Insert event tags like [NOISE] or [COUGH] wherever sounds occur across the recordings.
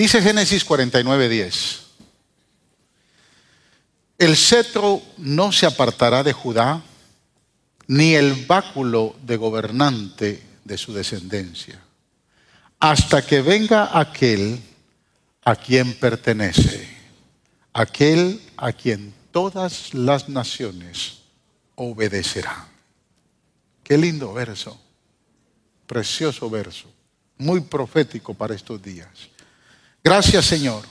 Dice Génesis 49, 10. El cetro no se apartará de Judá, ni el báculo de gobernante de su descendencia, hasta que venga aquel a quien pertenece, aquel a quien todas las naciones obedecerán. Qué lindo verso, precioso verso, muy profético para estos días. Gracias Señor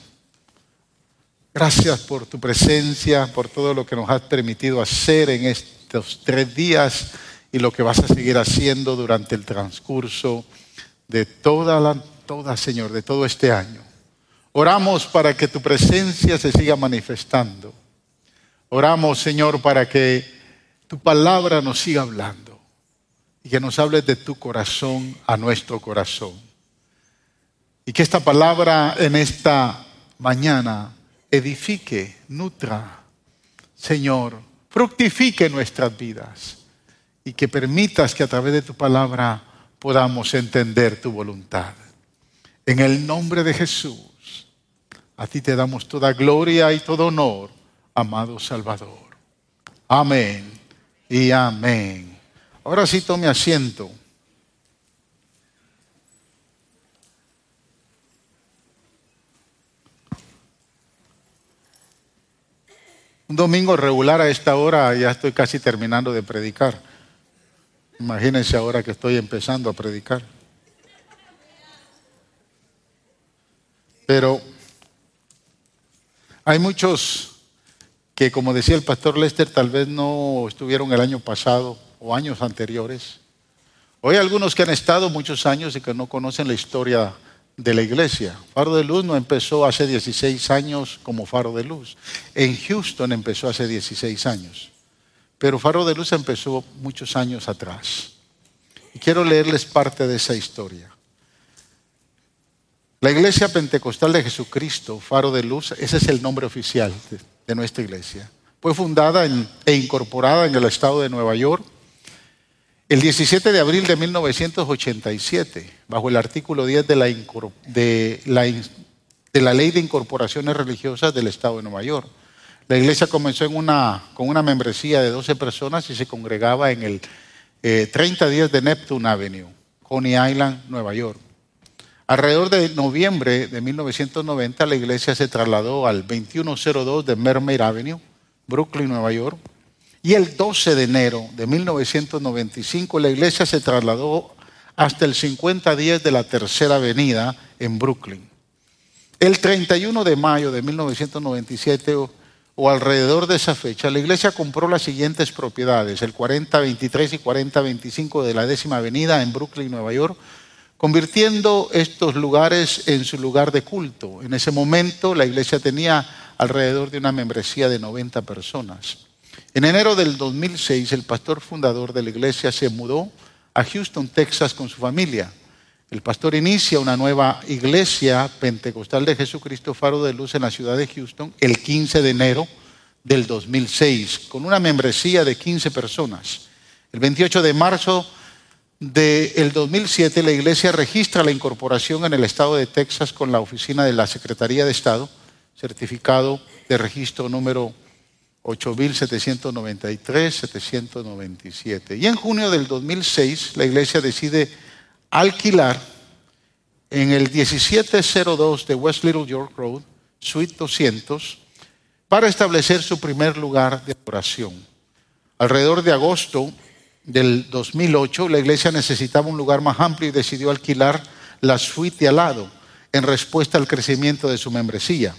Gracias por tu presencia, por todo lo que nos has permitido hacer en estos tres días y lo que vas a seguir haciendo durante el transcurso de toda la, toda, Señor, de todo este año. Oramos para que tu presencia se siga manifestando. Oramos, Señor, para que tu palabra nos siga hablando y que nos hables de tu corazón a nuestro corazón. Y que esta palabra en esta mañana edifique, nutra, Señor, fructifique nuestras vidas y que permitas que a través de tu palabra podamos entender tu voluntad. En el nombre de Jesús, a ti te damos toda gloria y todo honor, amado Salvador. Amén y amén. Ahora sí tome asiento. Un domingo regular a esta hora ya estoy casi terminando de predicar. Imagínense ahora que estoy empezando a predicar. Pero hay muchos que, como decía el pastor Lester, tal vez no estuvieron el año pasado o años anteriores. Hoy algunos que han estado muchos años y que no conocen la historia de la iglesia. Faro de Luz no empezó hace 16 años como Faro de Luz. En Houston empezó hace 16 años. Pero Faro de Luz empezó muchos años atrás. Y quiero leerles parte de esa historia. La iglesia pentecostal de Jesucristo, Faro de Luz, ese es el nombre oficial de, nuestra iglesia. Fue fundada e incorporada en el estado de Nueva York el 17 de abril de 1987, bajo el artículo 10 de la, Ley de Incorporaciones Religiosas del Estado de Nueva York, la iglesia comenzó con una membresía de 12 personas y se congregaba en el 30 eh, días de Neptune Avenue, Coney Island, Nueva York. Alrededor de noviembre de 1990, la iglesia se trasladó al 2102 de Mermaid Avenue, Brooklyn, Nueva York, y el 12 de enero de 1995 la iglesia se trasladó hasta el 50 días de la Tercera Avenida en Brooklyn. El 31 de mayo de 1997 o, alrededor de esa fecha, la iglesia compró las siguientes propiedades, el 4023 y 4025 de la décima avenida en Brooklyn, Nueva York, convirtiendo estos lugares en su lugar de culto. En ese momento la iglesia tenía alrededor de una membresía de 90 personas. En enero del 2006, el pastor fundador de la iglesia se mudó a Houston, Texas, con su familia. El pastor inicia una nueva iglesia pentecostal de Jesucristo Faro de Luz en la ciudad de Houston el 15 de enero del 2006, con una membresía de 15 personas. El 28 de marzo del 2007, la iglesia registra la incorporación en el estado de Texas con la oficina de la Secretaría de Estado, certificado de registro número 8.793-797. Y en junio del 2006 la iglesia decide alquilar en el 1702 de West Little York Road, Suite 200, para establecer su primer lugar de oración. Alrededor de agosto del 2008, la iglesia necesitaba un lugar más amplio y decidió alquilar la suite de al lado en respuesta al crecimiento de su membresía.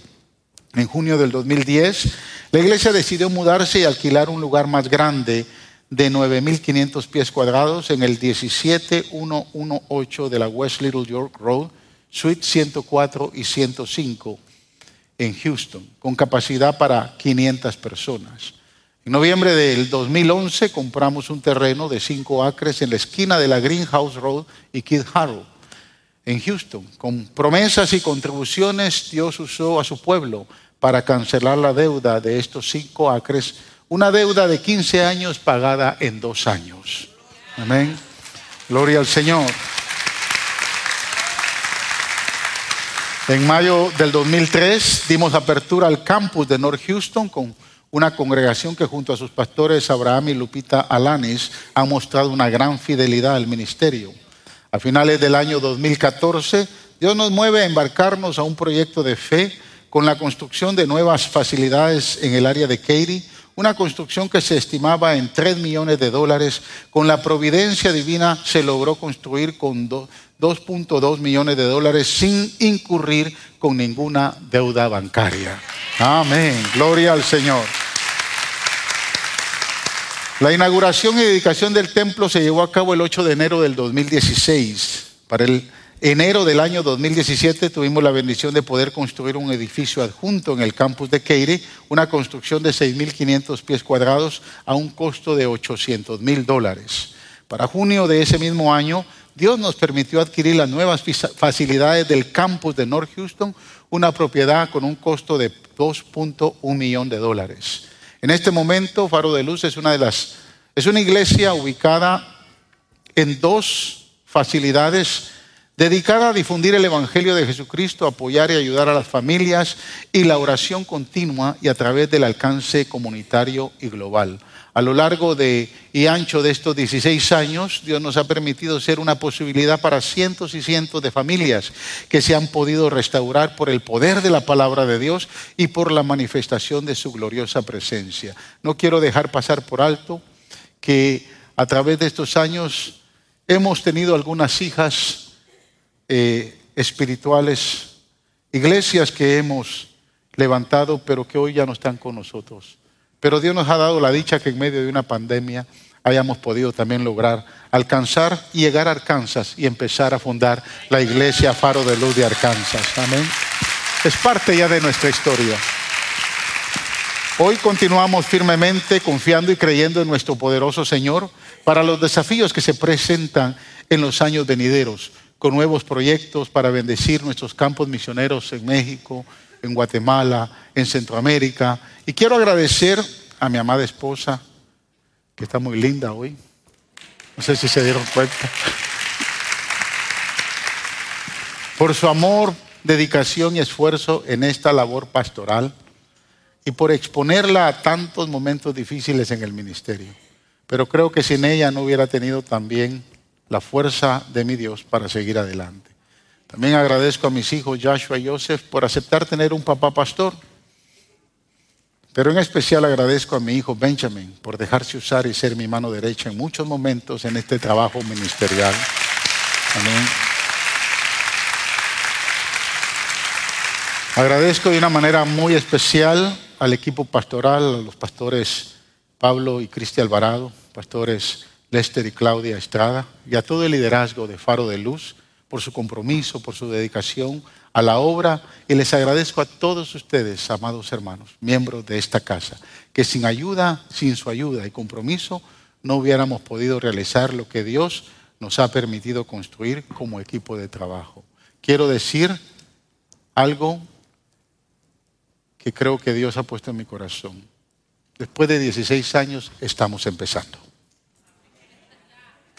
En junio del 2010, la iglesia decidió mudarse y alquilar un lugar más grande de 9.500 pies cuadrados en el 17118 de la West Little York Road, Suite 104 y 105 en Houston, con capacidad para 500 personas. En noviembre del 2011 compramos un terreno de 5 acres en la esquina de la Greenhouse Road y Kid Harrow, en Houston. Con promesas y contribuciones Dios usó a su pueblo para cancelar la deuda de estos cinco acres, una deuda de 15 años pagada en dos años. Amén. Gloria al Señor. En mayo del 2003 dimos apertura al campus de North Houston con una congregación que junto a sus pastores Abraham y Lupita Alanis ha mostrado una gran fidelidad al ministerio. A finales del año 2014, Dios nos mueve a embarcarnos a un proyecto de fe con la construcción de nuevas facilidades en el área de Katy, una construcción que se estimaba en 3 millones de dólares. Con la providencia divina se logró construir con 2.2 millones de dólares sin incurrir con ninguna deuda bancaria. Amén. Gloria al Señor. La inauguración y dedicación del templo se llevó a cabo el 8 de enero del 2016. Para el enero del año 2017 tuvimos la bendición de poder construir un edificio adjunto en el campus de Keire, una construcción de 6.500 pies cuadrados a un costo de 800 mil dólares. Para junio de ese mismo año, Dios nos permitió adquirir las nuevas facilidades del campus de North Houston, una propiedad con un costo de 2.1 millón de dólares. En este momento, Faro de Luz es una de las es una iglesia ubicada en dos facilidades dedicada a difundir el Evangelio de Jesucristo, apoyar y ayudar a las familias y la oración continua y a través del alcance comunitario y global. A lo largo de y ancho de estos 16 años, Dios nos ha permitido ser una posibilidad para cientos y cientos de familias que se han podido restaurar por el poder de la palabra de Dios y por la manifestación de su gloriosa presencia. No quiero dejar pasar por alto que a través de estos años hemos tenido algunas hijas eh, espirituales, iglesias que hemos levantado, pero que hoy ya no están con nosotros. Pero Dios nos ha dado la dicha que en medio de una pandemia hayamos podido también lograr alcanzar y llegar a Arkansas y empezar a fundar la iglesia Faro de Luz de Arkansas. Amén. Es parte ya de nuestra historia. Hoy continuamos firmemente confiando y creyendo en nuestro poderoso Señor para los desafíos que se presentan en los años venideros con nuevos proyectos para bendecir nuestros campos misioneros en México, en Guatemala, en Centroamérica. Y quiero agradecer a mi amada esposa, que está muy linda hoy. No sé si se dieron cuenta. Por su amor, dedicación y esfuerzo en esta labor pastoral y por exponerla a tantos momentos difíciles en el ministerio. Pero creo que sin ella no hubiera tenido también la fuerza de mi Dios para seguir adelante. También agradezco a mis hijos Joshua y Joseph por aceptar tener un papá pastor. Pero en especial agradezco a mi hijo Benjamin por dejarse usar y ser mi mano derecha en muchos momentos en este trabajo ministerial. Amén. Agradezco de una manera muy especial al equipo pastoral, a los pastores Pablo y Cristi Alvarado, pastores Lester y Claudia Estrada, y a todo el liderazgo de Faro de Luz por su compromiso, por su dedicación a la obra. Y les agradezco a todos ustedes, amados hermanos, miembros de esta casa, que sin ayuda, sin su ayuda y compromiso, no hubiéramos podido realizar lo que Dios nos ha permitido construir como equipo de trabajo. Quiero decir algo que creo que Dios ha puesto en mi corazón. Después de 16 años estamos empezando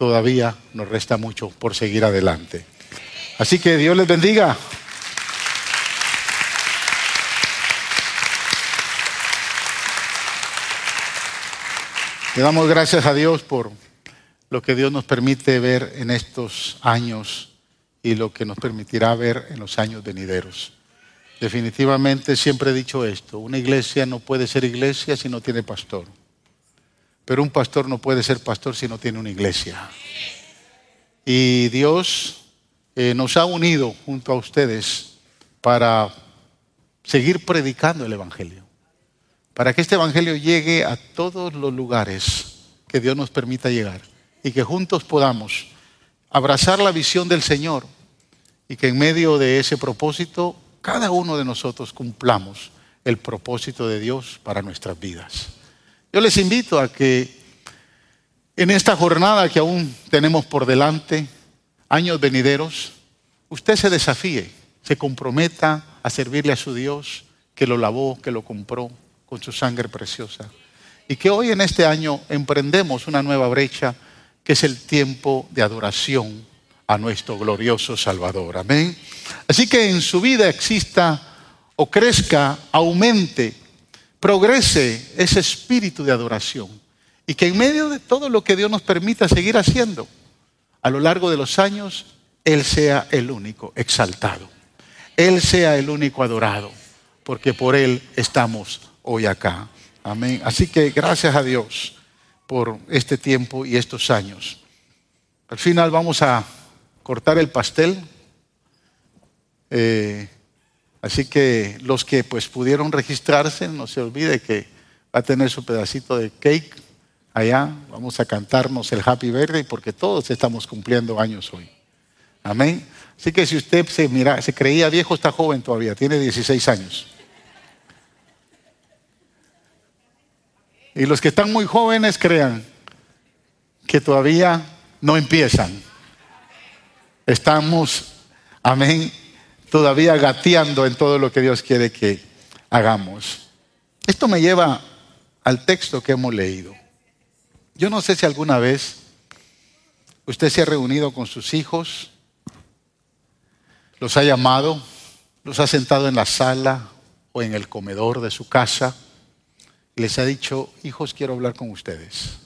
todavía nos resta mucho por seguir adelante. Así que Dios les bendiga. Le damos gracias a Dios por lo que Dios nos permite ver en estos años y lo que nos permitirá ver en los años venideros. Definitivamente siempre he dicho esto, una iglesia no puede ser iglesia si no tiene pastor. Pero un pastor no puede ser pastor si no tiene una iglesia. Y Dios eh, nos ha unido junto a ustedes para seguir predicando el Evangelio. Para que este Evangelio llegue a todos los lugares que Dios nos permita llegar. Y que juntos podamos abrazar la visión del Señor. Y que en medio de ese propósito, cada uno de nosotros cumplamos el propósito de Dios para nuestras vidas. Yo les invito a que en esta jornada que aún tenemos por delante, años venideros, usted se desafíe, se comprometa a servirle a su Dios que lo lavó, que lo compró con su sangre preciosa. Y que hoy en este año emprendemos una nueva brecha que es el tiempo de adoración a nuestro glorioso Salvador. Amén. Así que en su vida exista o crezca, aumente, progrese ese espíritu de adoración. Y que en medio de todo lo que Dios nos permita seguir haciendo, a lo largo de los años, Él sea el único exaltado. Él sea el único adorado, porque por Él estamos hoy acá. Amén. Así que gracias a Dios por este tiempo y estos años. Al final vamos a cortar el pastel. Eh, así que los que pues pudieron registrarse, no se olvide que va a tener su pedacito de cake allá. Vamos a cantarnos el Happy Birthday porque todos estamos cumpliendo años hoy. Amén. Así que si usted se, mira, se creía viejo, está joven todavía, tiene 16 años. Y los que están muy jóvenes crean que todavía no empiezan. Estamos, amén, todavía gateando en todo lo que Dios quiere que hagamos. Esto me lleva al texto que hemos leído. Yo no sé si alguna vez usted se ha reunido con sus hijos, los ha llamado, los ha sentado en la sala o en el comedor de su casa les ha dicho, hijos, quiero hablar con ustedes.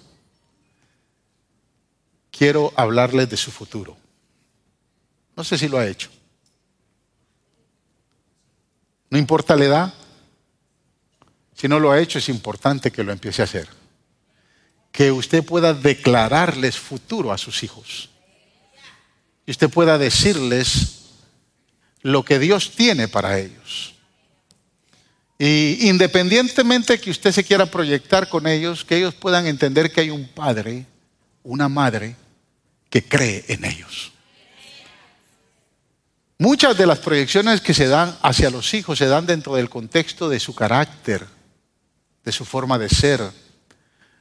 Quiero hablarles de su futuro. No sé si lo ha hecho. No importa la edad. Si no lo ha hecho, es importante que lo empiece a hacer. Que usted pueda declararles futuro a sus hijos. Y usted pueda decirles lo que Dios tiene para ellos. Y independientemente que usted se quiera proyectar con ellos, que ellos puedan entender que hay un padre, una madre, que cree en ellos. Muchas de las proyecciones que se dan hacia los hijos se dan dentro del contexto de su carácter, de su forma de ser,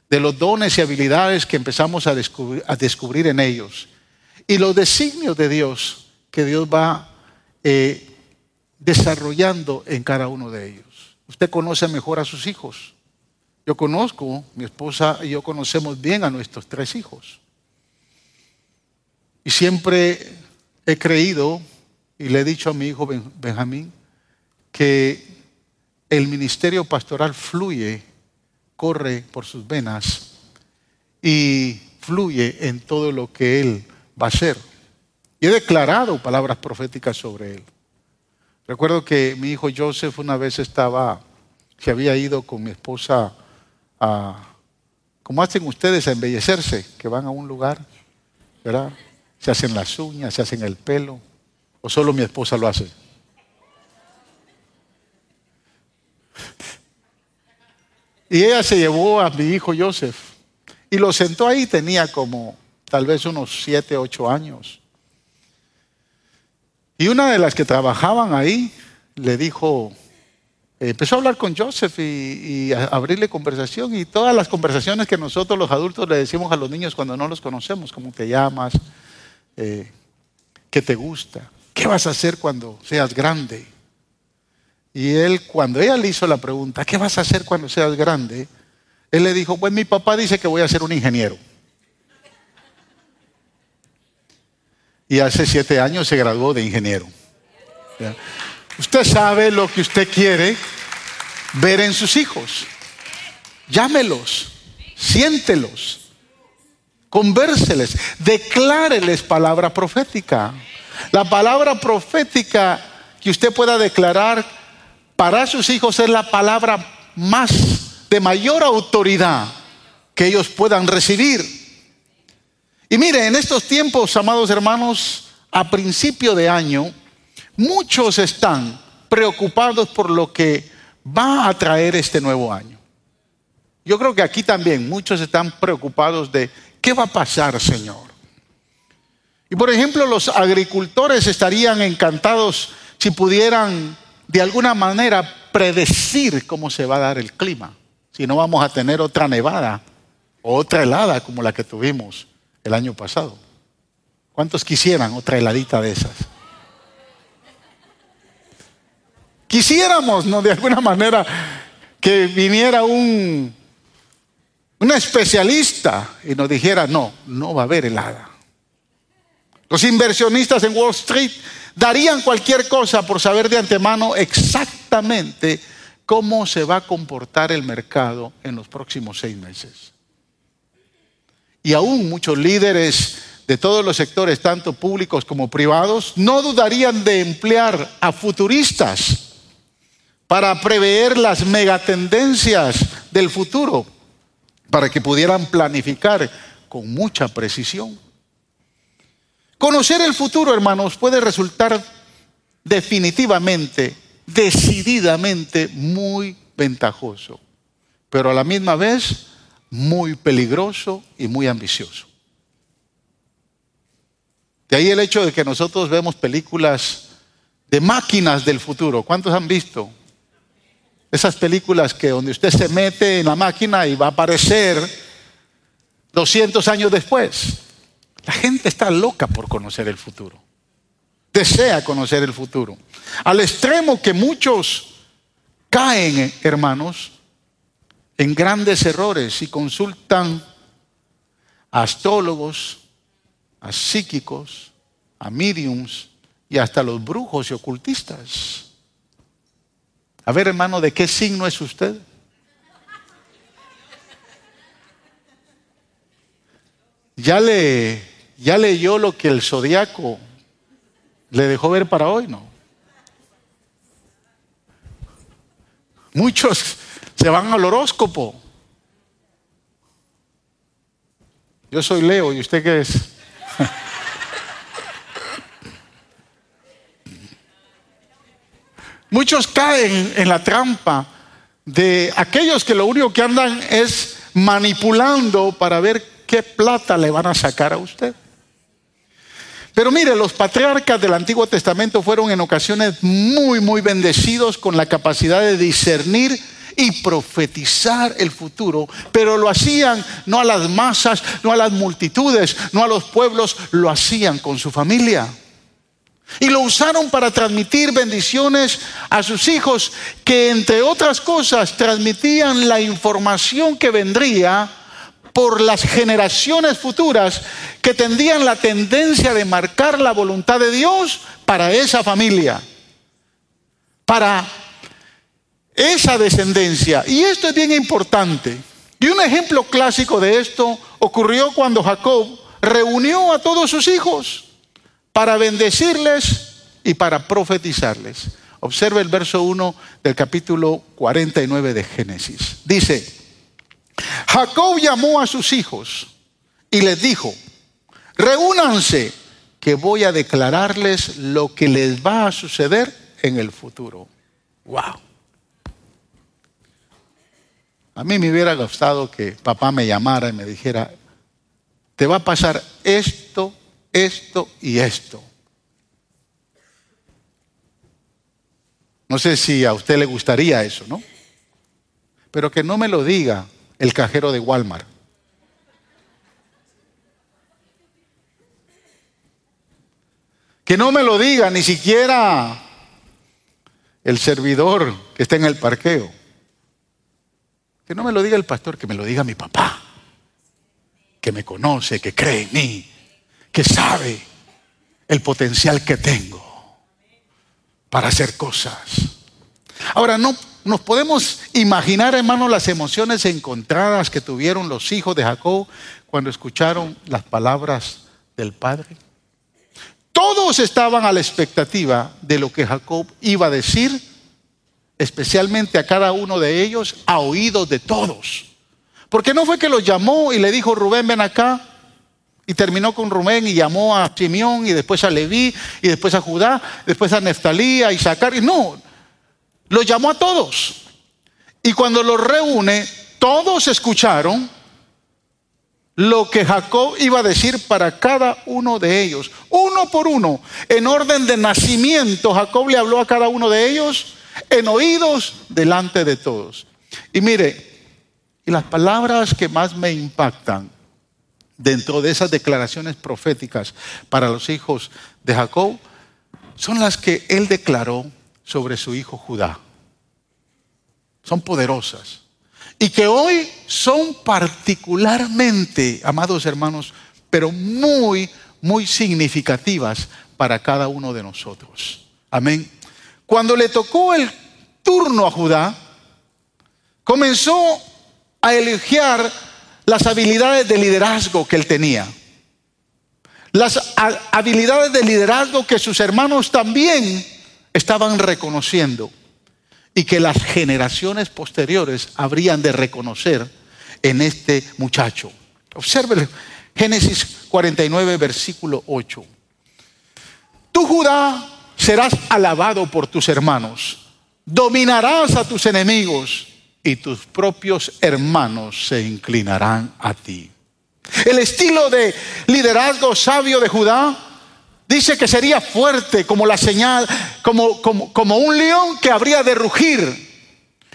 de los dones y habilidades que empezamos a descubrir, en ellos y los designios de Dios que Dios va eh, desarrollando en cada uno de ellos. Usted conoce mejor a sus hijos. Yo conozco, mi esposa y yo conocemos bien a nuestros tres hijos. Y siempre he creído y le he dicho a mi hijo Benjamín que el ministerio pastoral fluye, corre por sus venas y fluye en todo lo que él va a hacer. Y he declarado palabras proféticas sobre él. Recuerdo que mi hijo Joseph una vez estaba, se había ido con mi esposa a, como hacen ustedes, a embellecerse, que van a un lugar, ¿verdad? Se hacen las uñas, se hacen el pelo, o solo mi esposa lo hace. Y ella se llevó a mi hijo Joseph y lo sentó ahí, tenía como tal vez unos siete, ocho años. Y una de las que trabajaban ahí le dijo, empezó a hablar con Joseph y, a abrirle conversación y todas las conversaciones que nosotros los adultos le decimos a los niños cuando no los conocemos, cómo te llamas, eh, qué te gusta, qué vas a hacer cuando seas grande. Y él, cuando ella le hizo la pregunta, ¿qué vas a hacer cuando seas grande? Él le dijo, pues mi papá dice que voy a ser un ingeniero. y hace siete años se graduó de ingeniero. Usted sabe lo que usted quiere ver en sus hijos. Llámelos, siéntelos, convérseles, decláreles palabra profética. La palabra profética que usted pueda declarar para sus hijos es la palabra más de mayor autoridad que ellos puedan recibir. Y mire, en estos tiempos, amados hermanos, a principio de año, muchos están preocupados por lo que va a traer este nuevo año. Yo creo que aquí también muchos están preocupados de qué va a pasar, Señor. Y por ejemplo, los agricultores estarían encantados si pudieran de alguna manera predecir cómo se va a dar el clima, si no vamos a tener otra nevada o otra helada como la que tuvimos el año pasado. ¿Cuántos quisieran otra heladita de esas? Quisiéramos, ¿no? De alguna manera, que viniera un, un especialista y nos dijera, no, no va a haber helada. Los inversionistas en Wall Street darían cualquier cosa por saber de antemano exactamente cómo se va a comportar el mercado en los próximos seis meses. Y aún muchos líderes de todos los sectores, tanto públicos como privados, no dudarían de emplear a futuristas para prever las megatendencias del futuro, para que pudieran planificar con mucha precisión. Conocer el futuro, hermanos, puede resultar definitivamente, decididamente muy ventajoso, pero a la misma vez muy peligroso y muy ambicioso. De ahí el hecho de que nosotros vemos películas de máquinas del futuro. ¿Cuántos han visto? Esas películas que donde usted se mete en la máquina y va a aparecer 200 años después. La gente está loca por conocer el futuro. Desea conocer el futuro. Al extremo que muchos caen, hermanos, en grandes errores y consultan a astrólogos, a psíquicos, a mediums y hasta los brujos y ocultistas. A ver, hermano, ¿de qué signo es usted? Ya le ¿Ya leyó lo que el zodiaco le dejó ver para hoy? No. Muchos se van al horóscopo. Yo soy Leo y usted qué es? [LAUGHS] Muchos caen en la trampa de aquellos que lo único que andan es manipulando para ver qué plata le van a sacar a usted. Pero mire, los patriarcas del Antiguo Testamento fueron en ocasiones muy, muy bendecidos con la capacidad de discernir y profetizar el futuro, pero lo hacían no a las masas, no a las multitudes, no a los pueblos, lo hacían con su familia. Y lo usaron para transmitir bendiciones a sus hijos, que entre otras cosas transmitían la información que vendría por las generaciones futuras que tendrían la tendencia de marcar la voluntad de Dios para esa familia, para esa descendencia. Y esto es bien importante. Y un ejemplo clásico de esto ocurrió cuando Jacob reunió a todos sus hijos para bendecirles y para profetizarles. Observe el verso 1 del capítulo 49 de Génesis. Dice, Jacob llamó a sus hijos y les dijo, reúnanse que voy a declararles lo que les va a suceder en el futuro. Wow. A mí me hubiera gustado que papá me llamara y me dijera, te va a pasar esto, esto y esto. No sé si a usted le gustaría eso, ¿no? Pero que no me lo diga el cajero de Walmart. Que no me lo diga ni siquiera el servidor que está en el parqueo. Que no me lo diga el pastor, que me lo diga mi papá. Que me conoce, que cree en mí, que sabe el potencial que tengo para hacer cosas. Ahora, no nos podemos imaginar, hermano, las emociones encontradas que tuvieron los hijos de Jacob cuando escucharon las palabras del Padre. Todos estaban a la expectativa de lo que Jacob iba a decir, especialmente a cada uno de ellos, a oídos de todos. Porque no fue que los llamó y le dijo, Rubén, ven acá, y terminó con Rubén y llamó a Simeón y después a Leví y después a Judá, después a Neftalí, a Isaacar. Y no, los llamó a todos. Y cuando los reúne, todos escucharon lo que Jacob iba a decir para cada uno de ellos. Uno por uno, en orden de nacimiento, Jacob le habló a cada uno de ellos en oídos delante de todos. Y mire, y las palabras que más me impactan dentro de esas declaraciones proféticas para los hijos de Jacob son las que él declaró sobre su hijo Judá. Son poderosas. Y que hoy son particularmente, amados hermanos, pero muy, muy significativas para cada uno de nosotros. Amén. Cuando le tocó el turno a Judá, comenzó a elogiar las habilidades de liderazgo que él tenía. Las habilidades de liderazgo que sus hermanos también estaban reconociendo y que las generaciones posteriores habrían de reconocer en este muchacho. Observe Génesis 49, versículo 8. Tú, Judá, serás alabado por tus hermanos, dominarás a tus enemigos y tus propios hermanos se inclinarán a ti. El estilo de liderazgo sabio de Judá dice que sería fuerte como la señal, como, como, como un león que habría de rugir.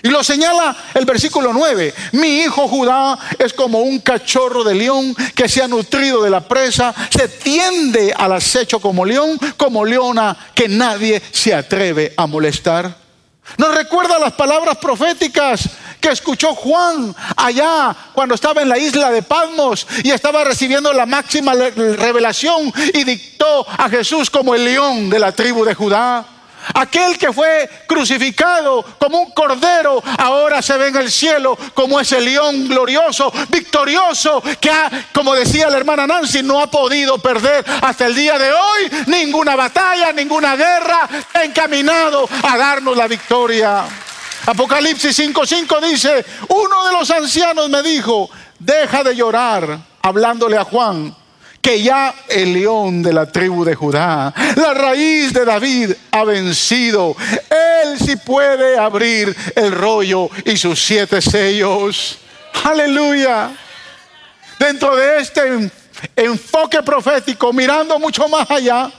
Y lo señala el versículo 9. Mi hijo Judá es como un cachorro de león que se ha nutrido de la presa, se tiende al acecho como león, como leona que nadie se atreve a molestar. Nos recuerda las palabras proféticas que escuchó Juan allá cuando estaba en la isla de Palmos y estaba recibiendo la máxima revelación y dictó a Jesús como el león de la tribu de Judá. Aquel que fue crucificado como un cordero, ahora se ve en el cielo como ese león glorioso, victorioso, que ha, como decía la hermana Nancy, no ha podido perder hasta el día de hoy ninguna batalla, ninguna guerra, encaminado a darnos la victoria. Apocalipsis 5:5 dice, uno de los ancianos me dijo, deja de llorar, hablándole a Juan, que ya el león de la tribu de Judá, la raíz de David, ha vencido. Él sí puede abrir el rollo y sus siete sellos. Aleluya. Dentro de este enfoque profético, mirando mucho más allá,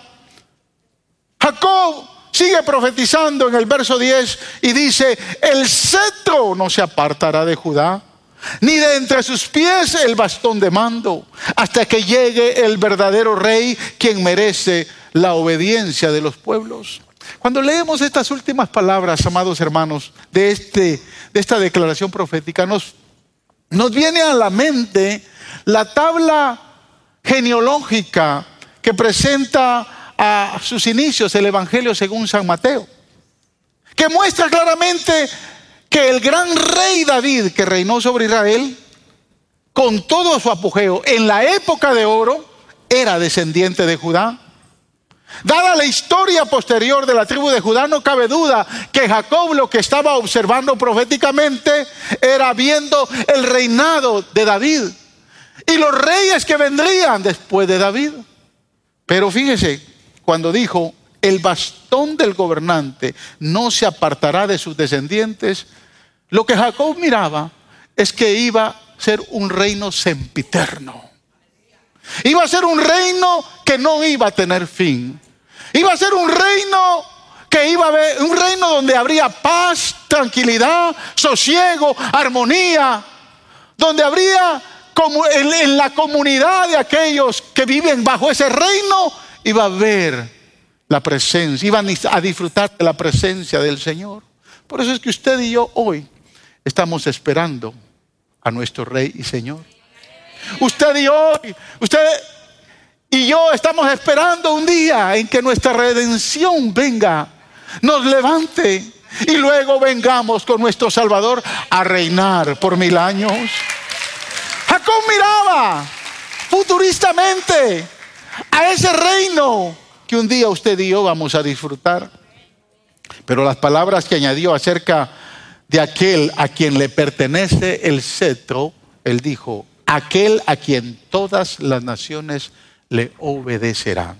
Jacob sigue profetizando en el verso 10 y dice, el cetro no se apartará de Judá ni de entre sus pies el bastón de mando, hasta que llegue el verdadero rey, quien merece la obediencia de los pueblos. Cuando leemos estas últimas palabras, amados hermanos, de, este, de esta declaración profética, nos, nos viene a la mente la tabla genealógica que presenta a sus inicios el Evangelio según San Mateo, que muestra claramente que el gran rey David que reinó sobre Israel, con todo su apogeo en la época de oro, era descendiente de Judá. Dada la historia posterior de la tribu de Judá, no cabe duda que Jacob lo que estaba observando proféticamente era viendo el reinado de David y los reyes que vendrían después de David. Pero fíjese, cuando dijo, el bastón del gobernante no se apartará de sus descendientes, lo que Jacob miraba es que iba a ser un reino sempiterno. Iba a ser un reino que no iba a tener fin. Iba a ser un reino que iba a haber, un reino donde habría paz, tranquilidad, sosiego, armonía, donde habría como en, en la comunidad de aquellos que viven bajo ese reino, iba a haber la presencia, iban a disfrutar de la presencia del Señor. Por eso es que usted y yo hoy estamos esperando a nuestro Rey y Señor. Usted y yo, usted y yo estamos esperando un día en que nuestra redención venga, nos levante y luego vengamos con nuestro Salvador a reinar por mil años. Jacob miraba futuristamente a ese reino que un día usted y yo vamos a disfrutar. Pero las palabras que añadió acerca de aquel a quien le pertenece el cetro, él dijo, aquel a quien todas las naciones le obedecerán.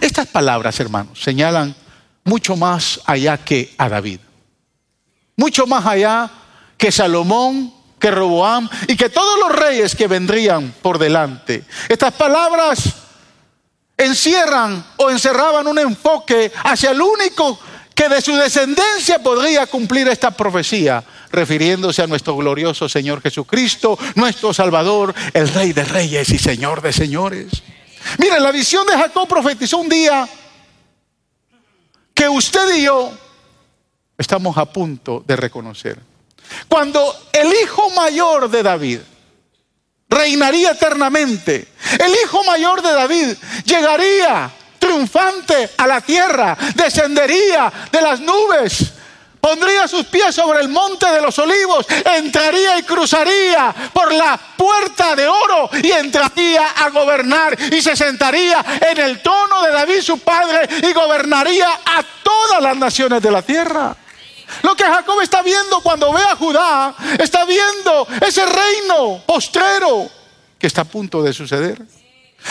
Estas palabras, hermanos, señalan mucho más allá que a David, mucho más allá que Salomón, que Roboam y que todos los reyes que vendrían por delante. Estas palabras encierran o encerraban un enfoque hacia el único que de su descendencia podría cumplir esta profecía, refiriéndose a nuestro glorioso Señor Jesucristo, nuestro Salvador, el Rey de Reyes y Señor de Señores. Miren, la visión de Jacob profetizó un día que usted y yo estamos a punto de reconocer. Cuando el hijo mayor de David reinaría eternamente El hijo mayor de David llegaría triunfante a la tierra, descendería de las nubes, pondría sus pies sobre el monte de los olivos, entraría y cruzaría por la puerta de oro y entraría a gobernar y se sentaría en el trono de David su padre y gobernaría a todas las naciones de la tierra. Lo que Jacob está viendo cuando ve a Judá, está viendo ese reino postrero que está a punto de suceder.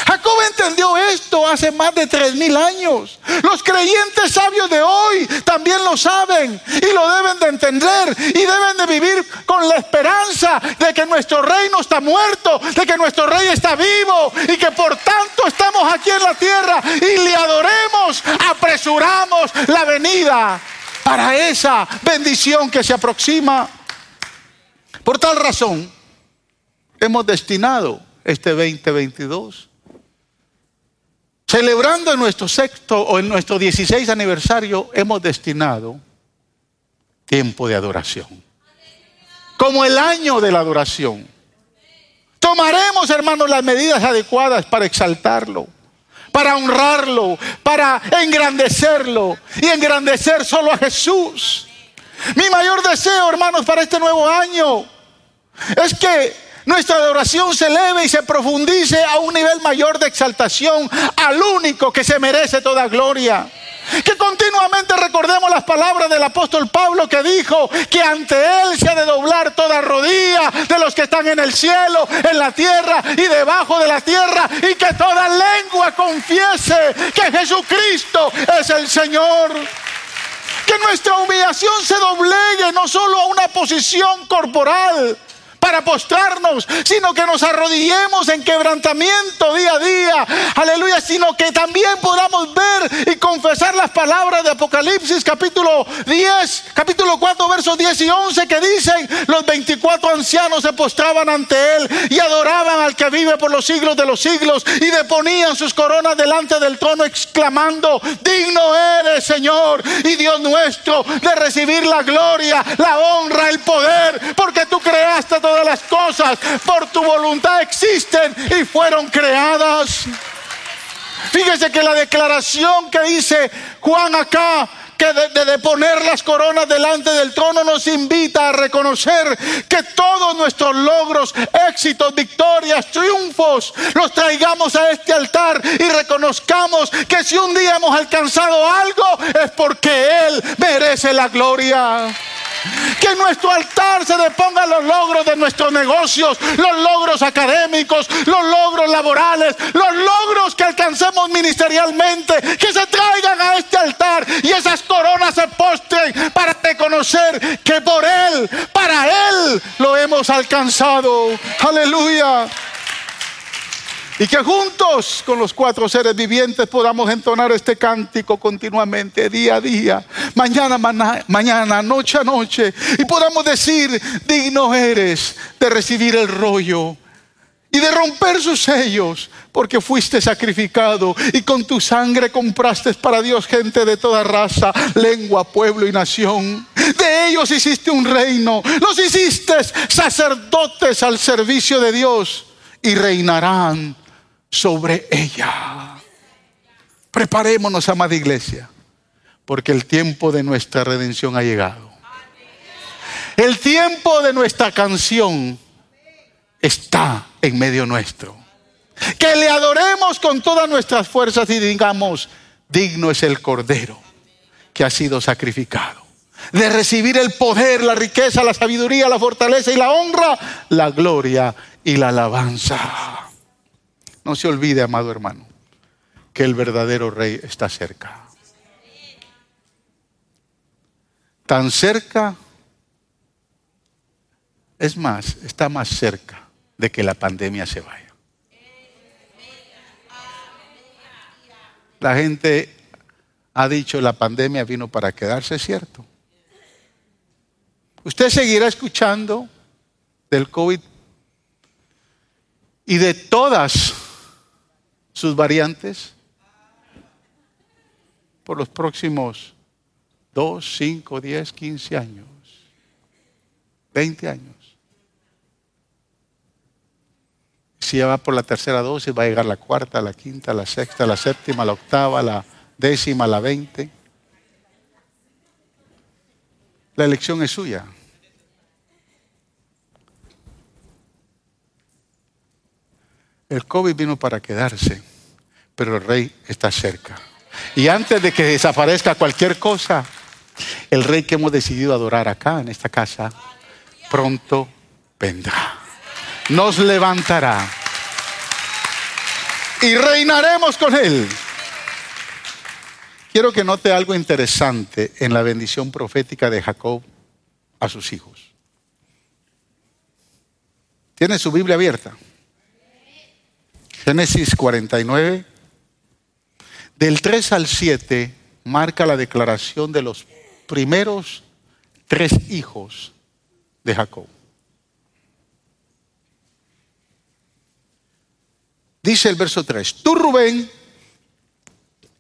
Jacob entendió esto hace más de tres mil años. Los creyentes sabios de hoy también lo saben y lo deben de entender y deben de vivir con la esperanza de que nuestro reino está muerto, de que nuestro rey está vivo y que por tanto estamos aquí en la tierra y le adoremos, apresuramos la venida para esa bendición que se aproxima. Por tal razón, hemos destinado este 2022, celebrando en nuestro sexto o en nuestro 16 aniversario, hemos destinado tiempo de adoración. Como el año de la adoración. Tomaremos, hermanos, las medidas adecuadas para exaltarlo para honrarlo, para engrandecerlo y engrandecer solo a Jesús. Mi mayor deseo, hermanos, para este nuevo año es que nuestra adoración se eleve y se profundice a un nivel mayor de exaltación al único que se merece toda gloria. Continuamente recordemos las palabras del apóstol Pablo que dijo que ante Él se ha de doblar toda rodilla de los que están en el cielo, en la tierra y debajo de la tierra y que toda lengua confiese que Jesucristo es el Señor. Que nuestra humillación se doblegue no solo a una posición corporal, para postrarnos, sino que nos arrodillemos en quebrantamiento día a día. Aleluya, sino que también podamos ver y confesar las palabras de Apocalipsis capítulo 10, capítulo 4, versos 10 y 11 que dicen, los 24 ancianos se postraban ante él y adoraban al que vive por los siglos de los siglos y deponían sus coronas delante del trono exclamando, digno eres Señor y Dios nuestro de recibir la gloria, la honra, el poder, porque tú creaste todo las cosas por tu voluntad existen y fueron creadas. Fíjese que la declaración que dice Juan acá, que de, de, poner las coronas delante del trono nos invita a reconocer que todos nuestros logros, éxitos, victorias, triunfos, los traigamos a este altar y reconozcamos que si un día hemos alcanzado algo es porque Él merece la gloria. Que en nuestro altar se depongan los logros de nuestros negocios, los logros académicos, los logros laborales, los logros que alcancemos ministerialmente, que se traigan a este altar y esas coronas se postren para reconocer que por Él, para Él lo hemos alcanzado. Aleluya. Y que juntos con los cuatro seres vivientes podamos entonar este cántico continuamente, día a día, mañana, mañana, noche a noche. Y podamos decir, digno eres de recibir el rollo y de romper sus sellos, porque fuiste sacrificado y con tu sangre compraste para Dios gente de toda raza, lengua, pueblo y nación. De ellos hiciste un reino, los hiciste sacerdotes al servicio de Dios y reinarán sobre ella. Preparémonos, amada iglesia, porque el tiempo de nuestra redención ha llegado. El tiempo de nuestra canción está en medio nuestro. Que le adoremos con todas nuestras fuerzas y digamos, digno es el Cordero que ha sido sacrificado. De recibir el poder, la riqueza, la sabiduría, la fortaleza y la honra, la gloria y la alabanza. No se olvide, amado hermano, que el verdadero rey está cerca. Tan cerca, es más, está más cerca de que la pandemia se vaya. La gente ha dicho la pandemia vino para quedarse, ¿cierto? Usted seguirá escuchando del COVID y de todas sus variantes por los próximos 2, 5, 10, 15 años, 20 años. Si ya va por la tercera dosis, va a llegar la cuarta, la quinta, la sexta, la séptima, la octava, la décima, la veinte. La elección es suya. El COVID vino para quedarse, pero el rey está cerca. Y antes de que desaparezca cualquier cosa, el rey que hemos decidido adorar acá en esta casa, pronto vendrá. Nos levantará. Y reinaremos con él. Quiero que note algo interesante en la bendición profética de Jacob a sus hijos. ¿Tiene su Biblia abierta? Génesis 49. Del 3 al 7 marca la declaración de los primeros tres hijos de Jacob. Dice el verso 3, tú Rubén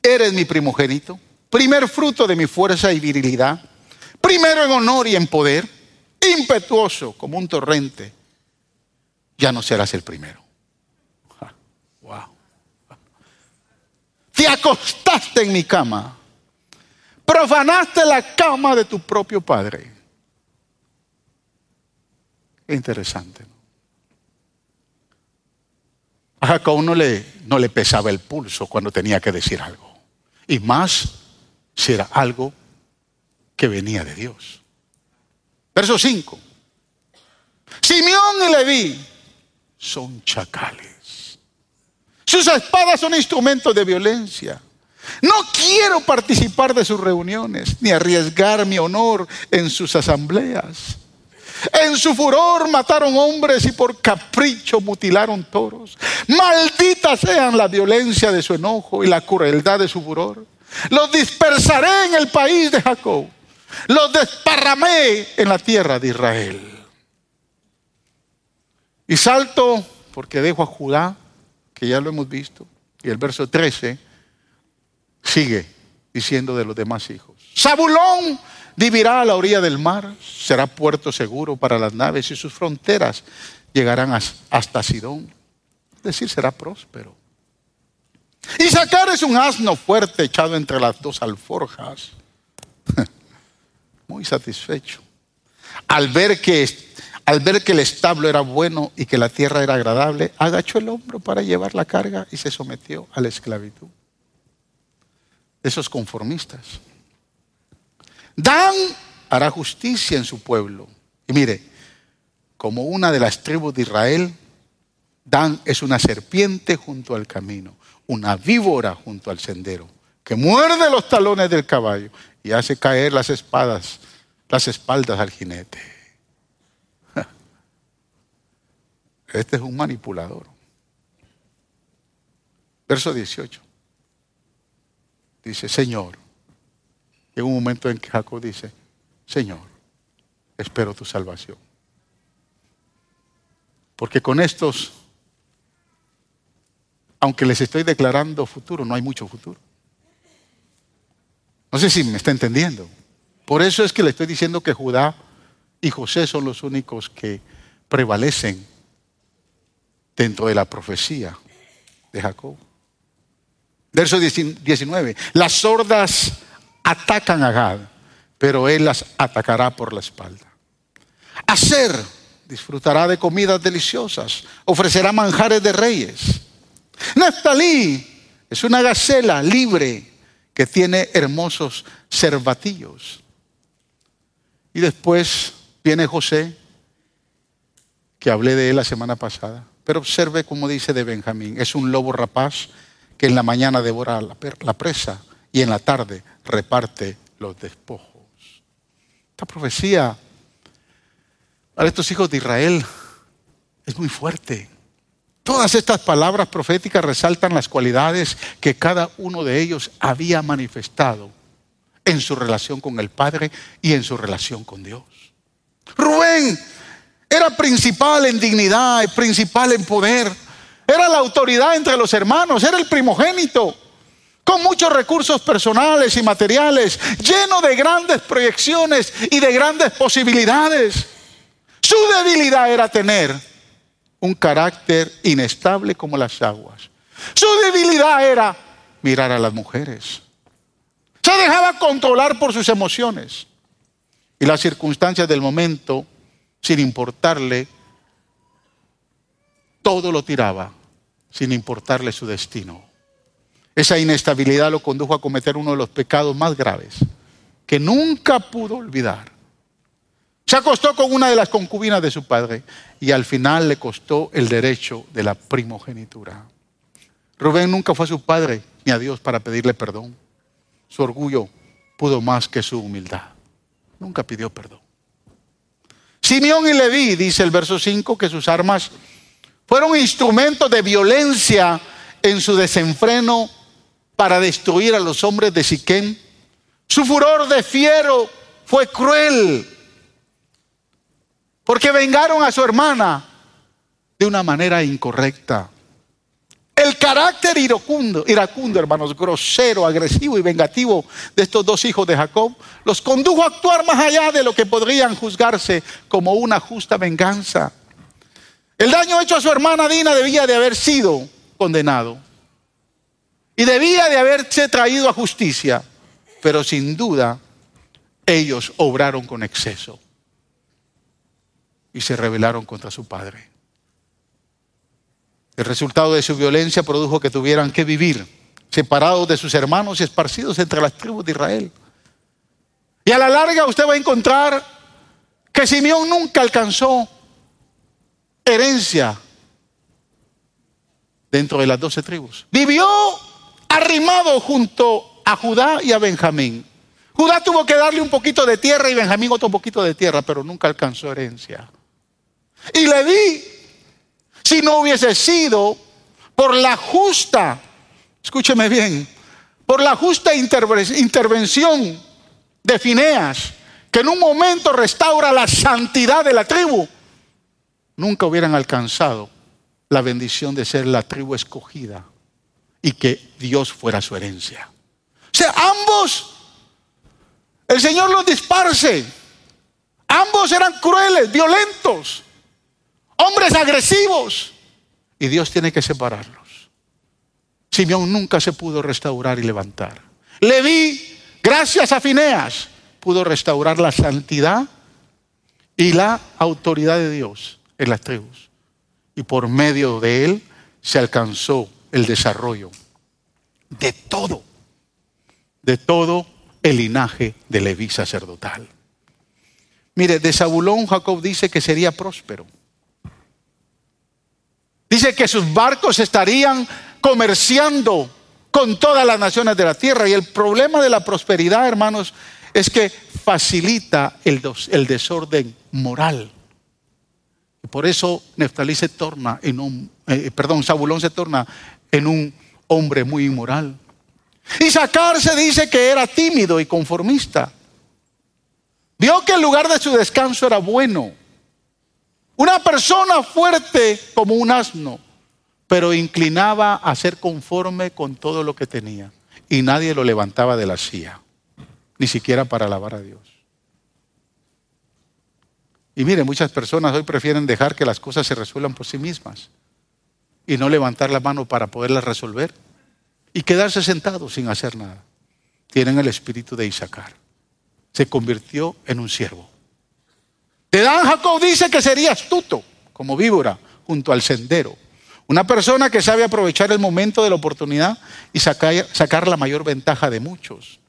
eres mi primogénito, primer fruto de mi fuerza y virilidad, primero en honor y en poder, impetuoso como un torrente, ya no serás el primero. Wow. Te acostaste en mi cama, profanaste la cama de tu propio padre. Interesante. A Jacob no le, no le pesaba el pulso cuando tenía que decir algo. Y más si era algo que venía de Dios. Verso 5. Simeón y Leví son chacales. Sus espadas son instrumentos de violencia. No quiero participar de sus reuniones ni arriesgar mi honor en sus asambleas. En su furor mataron hombres y por capricho mutilaron toros. Maldita sean la violencia de su enojo y la crueldad de su furor. Los dispersaré en el país de Jacob. Los desparramé en la tierra de Israel. Y salto porque dejo a Judá, que ya lo hemos visto, y el verso 13 sigue diciendo de los demás hijos. Zabulón vivirá a la orilla del mar, será puerto seguro para las naves y sus fronteras llegarán hasta Sidón. Es decir, será próspero. Y sacar es un asno fuerte echado entre las dos alforjas. [LAUGHS] Muy satisfecho. Al ver que al ver que el establo era bueno y que la tierra era agradable, agachó el hombro para llevar la carga y se sometió a la esclavitud. Esos conformistas. Dan hará justicia en su pueblo. Y mire, como una de las tribus de Israel, Dan es una serpiente junto al camino, una víbora junto al sendero, que muerde los talones del caballo y hace caer las espadas, las espaldas al jinete. Este es un manipulador. Verso 18. Dice, Señor, Llega un momento en que Jacob dice, Señor, espero tu salvación. Porque con estos, aunque les estoy declarando futuro, no hay mucho futuro. No sé si me está entendiendo. Por eso es que le estoy diciendo que Judá y José son los únicos que prevalecen dentro de la profecía de Jacob. Verso 19. Las sordas atacan a Gad, pero él las atacará por la espalda. Hacer disfrutará de comidas deliciosas, ofrecerá manjares de reyes. Neftalí es una gacela libre que tiene hermosos cervatillos. Y después viene José, que hablé de él la semana pasada. Pero observe cómo dice de Benjamín, es un lobo rapaz que en la mañana devora la presa y en la tarde reparte los despojos. Esta profecía para estos hijos de Israel es muy fuerte. Todas estas palabras proféticas resaltan las cualidades que cada uno de ellos había manifestado en su relación con el Padre y en su relación con Dios. Rubén era principal en dignidad, principal en poder, era la autoridad entre los hermanos, era el primogénito con muchos recursos personales y materiales, lleno de grandes proyecciones y de grandes posibilidades. Su debilidad era tener un carácter inestable como las aguas. Su debilidad era mirar a las mujeres. Se dejaba controlar por sus emociones y las circunstancias del momento, sin importarle, todo lo tiraba, sin importarle su destino. Esa inestabilidad lo condujo a cometer uno de los pecados más graves que nunca pudo olvidar. Se acostó con una de las concubinas de su padre y al final le costó el derecho de la primogenitura. Rubén nunca fue a su padre ni a Dios para pedirle perdón. Su orgullo pudo más que su humildad. Nunca pidió perdón. Simeón y Leví, dice el verso 5, que sus armas fueron instrumentos de violencia en su desenfreno para destruir a los hombres de Siquén. Su furor de fiero fue cruel porque vengaron a su hermana de una manera incorrecta. El carácter iracundo, iracundo, hermanos, grosero, agresivo y vengativo de estos dos hijos de Jacob los condujo a actuar más allá de lo que podrían juzgarse como una justa venganza. El daño hecho a su hermana Dina debía de haber sido condenado y debía de haberse traído a justicia, pero sin duda ellos obraron con exceso y se rebelaron contra su padre. El resultado de su violencia produjo que tuvieran que vivir separados de sus hermanos y esparcidos entre las tribus de Israel. Y a la larga usted va a encontrar que Simeón nunca alcanzó herencia dentro de las doce tribus. Vivió arrimado junto a Judá y a Benjamín. Judá tuvo que darle un poquito de tierra y Benjamín otro poquito de tierra, pero nunca alcanzó herencia. Y le di, si no hubiese sido por la justa, escúcheme bien, por la justa intervención de Fineas, que en un momento restaura la santidad de la tribu, nunca hubieran alcanzado la bendición de ser la tribu escogida y que Dios fuera su herencia. O sea, ambos, el Señor los disparce. Ambos eran crueles, violentos hombres agresivos. Y Dios tiene que separarlos. Simeón nunca se pudo restaurar y levantar. Leví, gracias a Fineas, pudo restaurar la santidad y la autoridad de Dios en las tribus. Y por medio de él se alcanzó el desarrollo de todo, de todo el linaje de Leví sacerdotal. Mire, de Zabulón Jacob dice que sería próspero. Dice que sus barcos estarían comerciando con todas las naciones de la tierra. Y el problema de la prosperidad, hermanos, es que facilita el, desorden moral. Por eso Neftalí se torna en un, eh, perdón, Zabulón se torna en un hombre muy inmoral. Y Sacar se dice que era tímido y conformista. Vio que el lugar de su descanso era bueno una persona fuerte como un asno, pero inclinaba a ser conforme con todo lo que tenía. Y nadie lo levantaba de la silla, ni siquiera para alabar a Dios. Y mire, muchas personas hoy prefieren dejar que las cosas se resuelvan por sí mismas y no levantar la mano para poderlas resolver y quedarse sentados sin hacer nada. Tienen el espíritu de Isaacar. Se convirtió en un siervo. De Dan Jacob dice que sería astuto, como víbora, junto al sendero. Una persona que sabe aprovechar el momento de la oportunidad y sacar, sacar la mayor ventaja de muchos.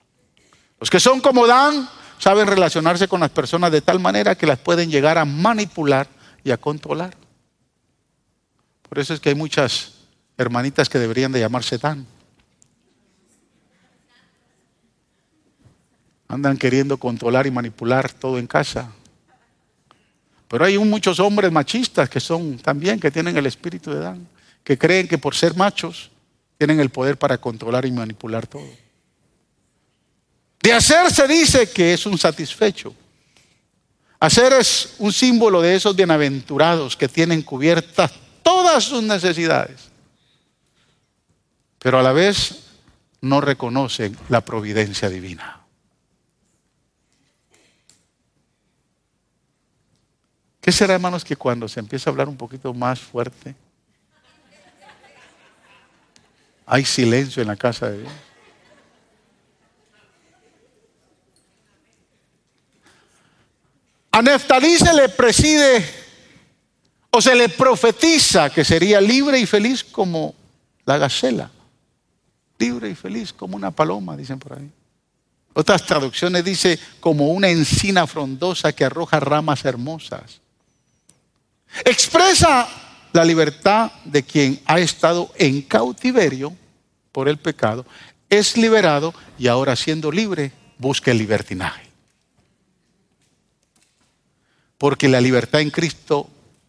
Los que son como Dan saben relacionarse con las personas de tal manera que las pueden llegar a manipular y a controlar. Por eso es que hay muchas hermanitas que deberían de llamarse Dan. Andan queriendo controlar y manipular todo en casa. Pero hay muchos hombres machistas que son también, que tienen el espíritu de Dan, que creen que por ser machos tienen el poder para controlar y manipular todo. De hacer se dice que es un satisfecho. Hacer es un símbolo de esos bienaventurados que tienen cubiertas todas sus necesidades, pero a la vez no reconocen la providencia divina. ¿Qué será, hermanos, que cuando se empieza a hablar un poquito más fuerte, hay silencio en la casa de Dios? A Neftalí se le preside o se le profetiza que sería libre y feliz como la gacela. Libre y feliz como una paloma, dicen por ahí. Otras traducciones dice como una encina frondosa que arroja ramas hermosas. Expresa la libertad de quien ha estado en cautiverio por el pecado, es liberado y ahora siendo libre busca el libertinaje. Porque la libertad en Cristo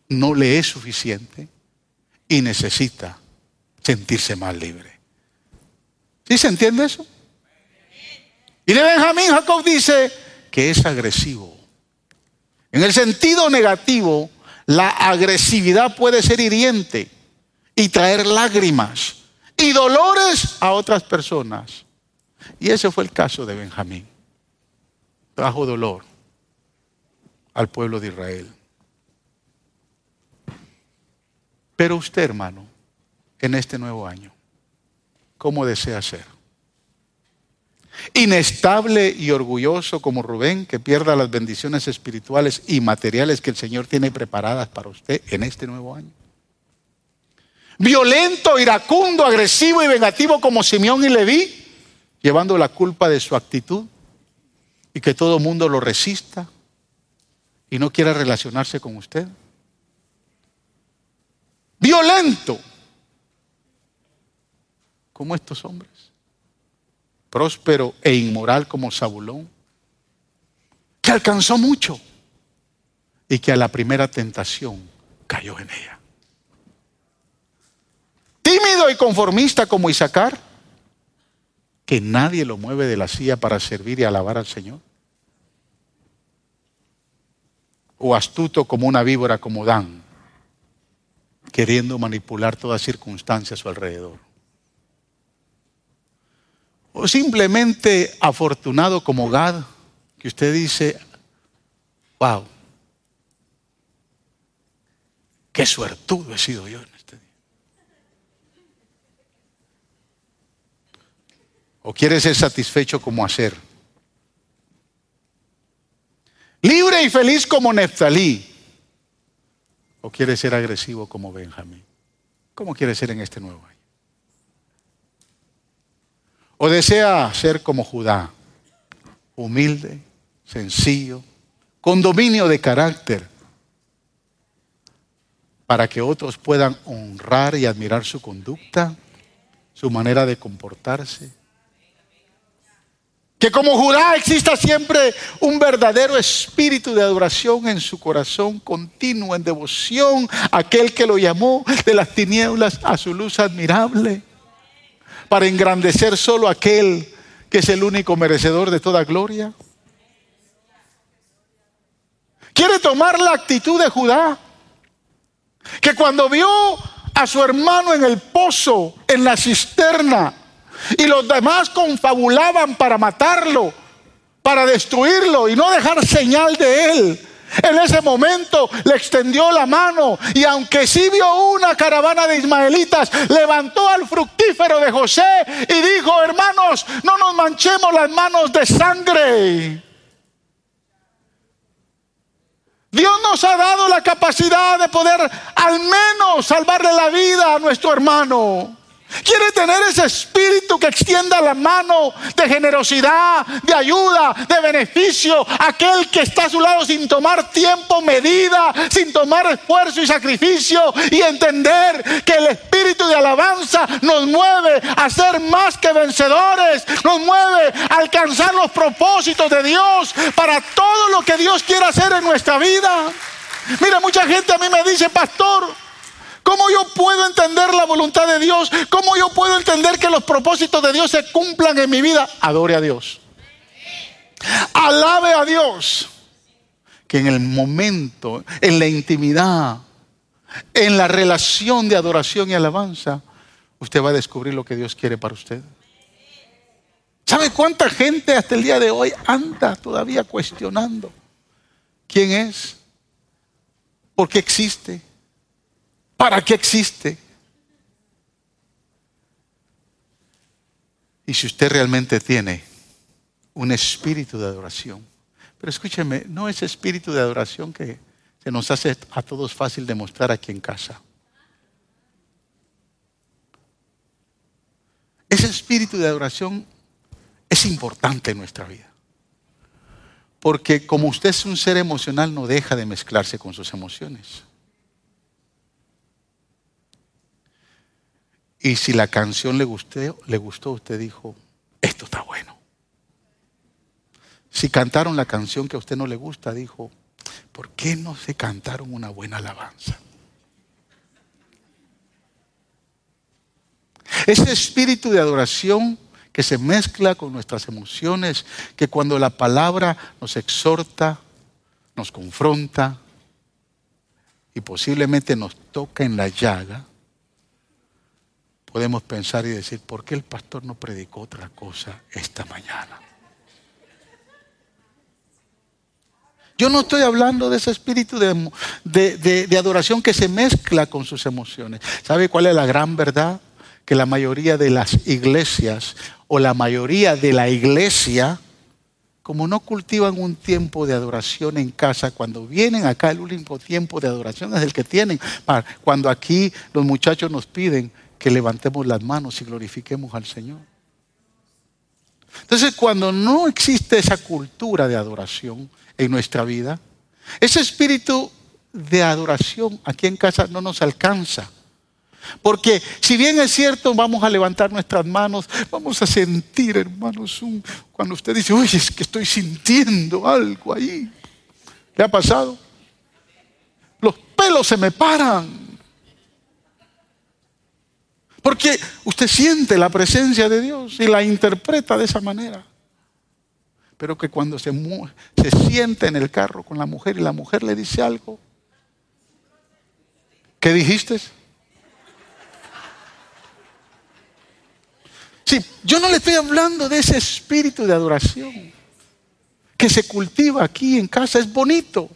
no le es suficiente y necesita sentirse más libre. ¿Sí se entiende eso? Y de Benjamín Jacob dice que es agresivo. En el sentido negativo, la agresividad puede ser hiriente y traer lágrimas y dolores a otras personas. Y ese fue el caso de Benjamín. Trajo dolor al pueblo de Israel. Pero usted, hermano, en este nuevo año, ¿cómo desea ser? Inestable y orgulloso como Rubén, que pierda las bendiciones espirituales y materiales que el Señor tiene preparadas para usted en este nuevo año. Violento, iracundo, agresivo y vengativo como Simeón y Leví, llevando la culpa de su actitud y que todo mundo lo resista y no quiera relacionarse con usted. Violento, como estos hombres próspero e inmoral como Zabulón, que alcanzó mucho y que a la primera tentación cayó en ella. Tímido y conformista como Isaacar, que nadie lo mueve de la silla para servir y alabar al Señor. O astuto como una víbora como Dan, queriendo manipular toda circunstancia a su alrededor o simplemente afortunado como Gad, que usted dice, wow, qué suertudo he sido yo en este día. O quiere ser satisfecho como hacer. Libre y feliz como Neftalí. O quiere ser agresivo como Benjamín. ¿Cómo quiere ser en este nuevo año? ¿O desea ser como Judá, humilde, sencillo, con dominio de carácter, para que otros puedan honrar y admirar su conducta, su manera de comportarse? Que como Judá exista siempre un verdadero espíritu de adoración en su corazón continuo, en devoción a aquel que lo llamó de las tinieblas a su luz admirable para engrandecer solo aquel que es el único merecedor de toda gloria? ¿Quiere tomar la actitud de Judá? Que cuando vio a su hermano en el pozo, en la cisterna, y los demás confabulaban para matarlo, para destruirlo y no dejar señal de él, en ese momento le extendió la mano y aunque sí vio una caravana de ismaelitas, levantó al fructífero de José y dijo, hermanos, no nos manchemos las manos de sangre. Dios nos ha dado la capacidad de poder al menos salvarle la vida a nuestro hermano. Quiere tener ese espíritu que extienda la mano de generosidad, de ayuda, de beneficio. Aquel que está a su lado sin tomar tiempo, medida, sin tomar esfuerzo y sacrificio. Y entender que el espíritu de alabanza nos mueve a ser más que vencedores. Nos mueve a alcanzar los propósitos de Dios para todo lo que Dios quiere hacer en nuestra vida. Mira, mucha gente a mí me dice, pastor, ¿Cómo yo puedo entender la voluntad de Dios? ¿Cómo yo puedo entender que los propósitos de Dios se cumplan en mi vida? Adore a Dios. Alabe a Dios. Que en el momento, en la intimidad, en la relación de adoración y alabanza, usted va a descubrir lo que Dios quiere para usted. ¿Sabe cuánta gente hasta el día de hoy anda todavía cuestionando quién es? ¿Por qué existe? ¿Para qué existe? Y si usted realmente tiene un espíritu de adoración, pero escúcheme, no es espíritu de adoración que se nos hace a todos fácil demostrar aquí en casa. Ese espíritu de adoración es importante en nuestra vida. Porque como usted es un ser emocional, no deja de mezclarse con sus emociones. Y si la canción le gustó, le gustó, usted dijo, esto está bueno. Si cantaron la canción que a usted no le gusta, dijo, ¿por qué no se cantaron una buena alabanza? Ese espíritu de adoración que se mezcla con nuestras emociones, que cuando la palabra nos exhorta, nos confronta y posiblemente nos toca en la llaga, podemos pensar y decir, ¿por qué el pastor no predicó otra cosa esta mañana? Yo no estoy hablando de ese espíritu de, adoración que se mezcla con sus emociones. ¿Sabe cuál es la gran verdad? Que la mayoría de las iglesias o la mayoría de la iglesia, como no cultivan un tiempo de adoración en casa, cuando vienen acá el último tiempo de adoración es el que tienen. Cuando aquí los muchachos nos piden, que levantemos las manos y glorifiquemos al Señor. Entonces, cuando no existe esa cultura de adoración en nuestra vida, ese espíritu de adoración aquí en casa no nos alcanza. Porque si bien es cierto, vamos a levantar nuestras manos, vamos a sentir, hermanos, cuando usted dice, oye, es que estoy sintiendo algo ahí. ¿Qué ha pasado? Los pelos se me paran. Porque usted siente la presencia de Dios y la interpreta de esa manera. Pero que cuando se, se siente en el carro con la mujer y la mujer le dice algo, ¿qué dijiste? Sí, yo no le estoy hablando de ese espíritu de adoración que se cultiva aquí en casa, es bonito.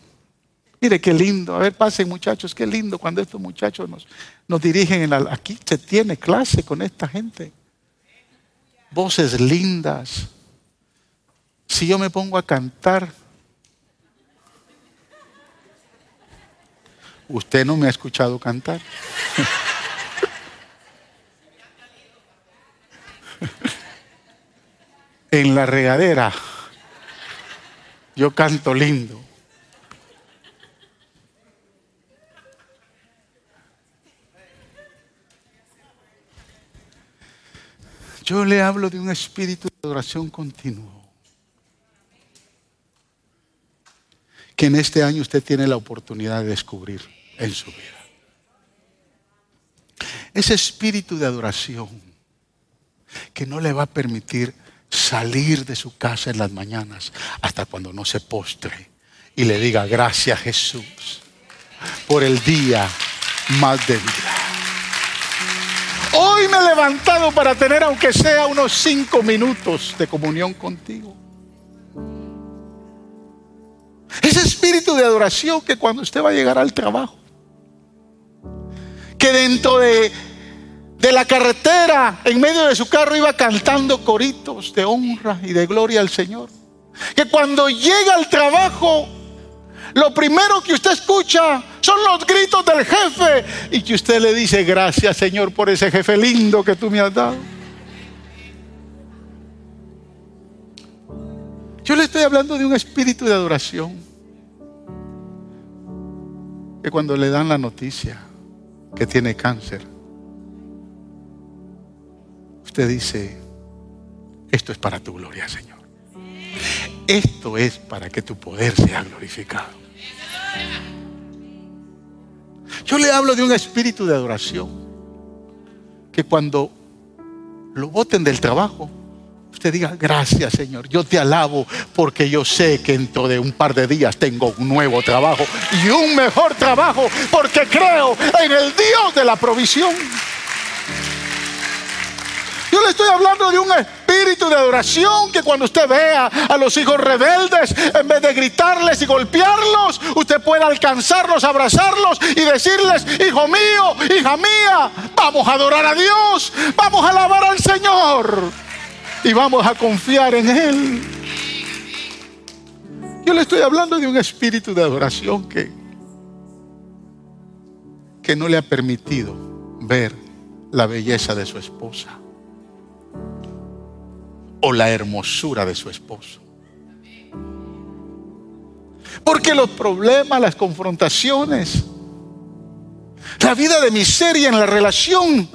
Mire qué lindo. A ver, pasen muchachos, qué lindo cuando estos muchachos nos, nos dirigen. En la, aquí se tiene clase con esta gente. Voces lindas. Si yo me pongo a cantar, usted no me ha escuchado cantar. [LAUGHS] en la regadera, yo canto lindo. Yo le hablo de un espíritu de adoración continuo. Que en este año usted tiene la oportunidad de descubrir en su vida. Ese espíritu de adoración que no le va a permitir salir de su casa en las mañanas hasta cuando no se postre y le diga gracias Jesús por el día más de vida. Hoy me he levantado para tener, aunque sea unos cinco minutos de comunión contigo. Ese espíritu de adoración que cuando usted va a llegar al trabajo, que dentro de, de la carretera, en medio de su carro, iba cantando coritos de honra y de gloria al Señor. Que cuando llega al trabajo, lo primero que usted escucha son los gritos del jefe y que usted le dice, gracias Señor por ese jefe lindo que tú me has dado. Yo le estoy hablando de un espíritu de adoración. Que cuando le dan la noticia que tiene cáncer, usted dice, esto es para tu gloria, Señor. Esto es para que tu poder sea glorificado. Yo le hablo de un espíritu de adoración que cuando lo voten del trabajo, usted diga, gracias Señor, yo te alabo porque yo sé que dentro de un par de días tengo un nuevo trabajo y un mejor trabajo porque creo en el Dios de la provisión. Yo le estoy hablando de un espíritu de adoración que cuando usted vea a los hijos rebeldes, en vez de gritarles y golpearlos, usted pueda alcanzarlos, abrazarlos y decirles, hijo mío, hija mía, vamos a adorar a Dios, vamos a alabar al Señor y vamos a confiar en Él. Yo le estoy hablando de un espíritu de adoración que, que no le ha permitido ver la belleza de su esposa o la hermosura de su esposo. Porque los problemas, las confrontaciones, la vida de miseria en la relación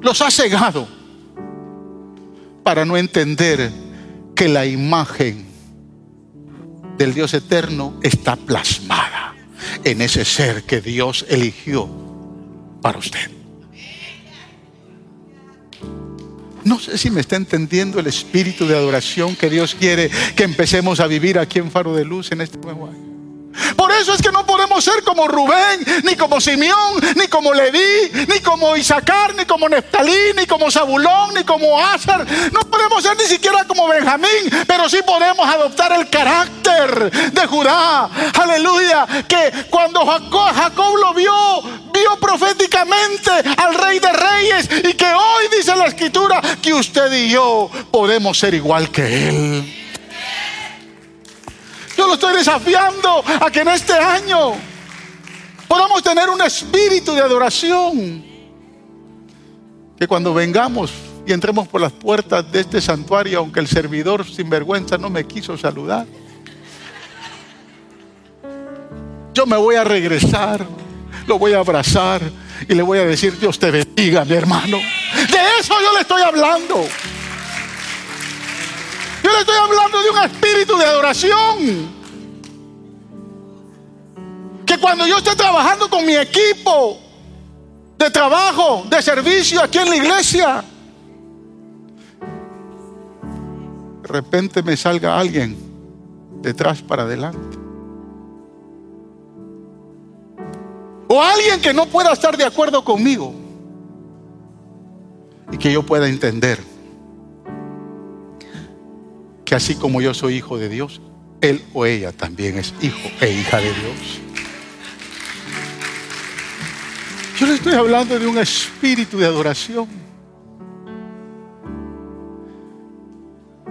los ha cegado para no entender que la imagen del Dios eterno está plasmada en ese ser que Dios eligió para usted. No sé si me está entendiendo el espíritu de adoración que Dios quiere que empecemos a vivir aquí en Faro de Luz en este nuevo año. Por eso es que no podemos ser como Rubén, ni como Simeón, ni como Leví, ni como Isaacar, ni como Neftalí, ni como Zabulón, ni como Ásar. No podemos ser ni siquiera como Benjamín, pero sí podemos adoptar el carácter de Judá. Aleluya. Que cuando Jacob lo vio, vio proféticamente al Rey de Reyes y que hoy dice la Escritura que usted y yo podemos ser igual que Él. Yo lo estoy desafiando a que en este año podamos tener un espíritu de adoración. Que cuando vengamos y entremos por las puertas de este santuario, aunque el servidor sin vergüenza no me quiso saludar, yo me voy a regresar, lo voy a abrazar y le voy a decir, Dios te bendiga, mi hermano. De eso yo le estoy hablando. Yo le estoy hablando de un espíritu de adoración. Que cuando yo esté trabajando con mi equipo de trabajo, de servicio aquí en la iglesia, de repente me salga alguien detrás para adelante. O alguien que no pueda estar de acuerdo conmigo y que yo pueda entender que así como yo soy hijo de Dios, él o ella también es hijo e hija de Dios. Yo le estoy hablando de un espíritu de adoración.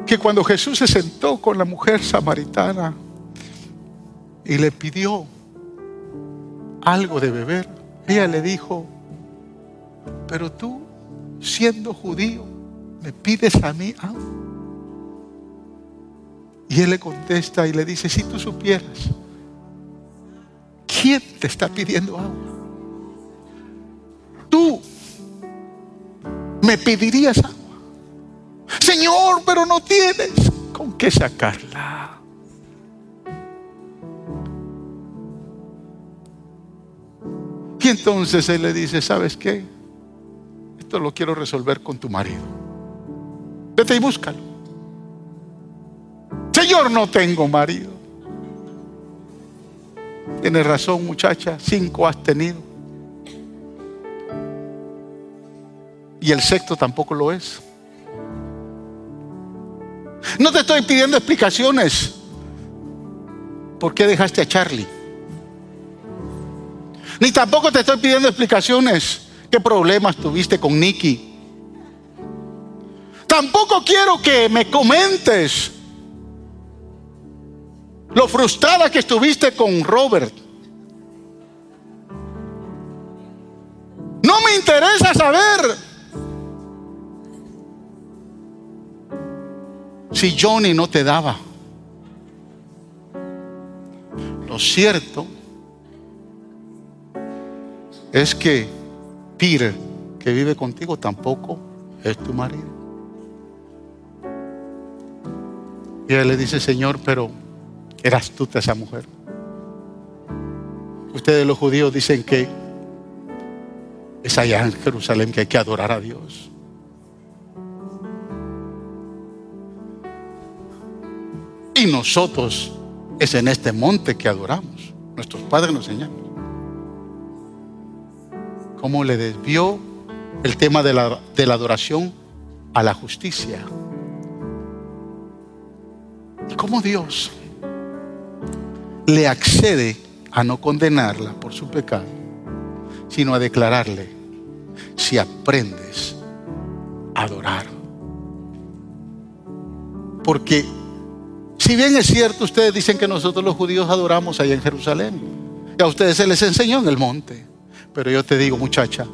Que cuando Jesús se sentó con la mujer samaritana y le pidió algo de beber, ella le dijo, pero tú, siendo judío, me pides a mí algo. Y él le contesta y le dice, si tú supieras, ¿quién te está pidiendo agua? Tú me pedirías agua. Señor, pero no tienes con qué sacarla. Y entonces él le dice, ¿sabes qué? Esto lo quiero resolver con tu marido. Vete y búscalo. Señor, no tengo marido. Tienes razón, muchacha, cinco has tenido. Y el sexto tampoco lo es. No te estoy pidiendo explicaciones. ¿Por qué dejaste a Charlie? Ni tampoco te estoy pidiendo explicaciones. ¿Qué problemas tuviste con Nicky? Tampoco quiero que me comentes lo frustrada que estuviste con Robert. No me interesa saber si Johnny no te daba. Lo cierto es que Peter, que vive contigo, tampoco es tu marido. Y él le dice, Señor, pero era astuta esa mujer. Ustedes los judíos dicen que es allá en Jerusalén que hay que adorar a Dios. Y nosotros es en este monte que adoramos. Nuestros padres nos enseñaron. Cómo le desvió el tema de la, de la adoración a la justicia Y cómo Dios le accede a no condenarla por su pecado, sino a declararle, si aprendes a adorar. Porque si bien es cierto, ustedes dicen que nosotros los judíos adoramos allá en Jerusalén, y a ustedes se les enseñó en el monte, pero yo te digo, muchacha,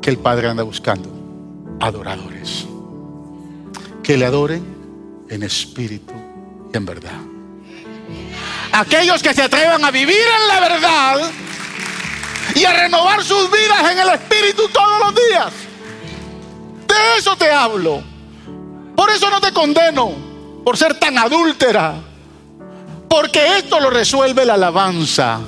que el Padre anda buscando adoradores, que le adoren en espíritu en verdad. Aquellos que se atrevan a vivir en la verdad y a renovar sus vidas en el espíritu todos los días. De eso te hablo. Por eso no te condeno por ser tan adúltera. Porque esto lo resuelve la alabanza.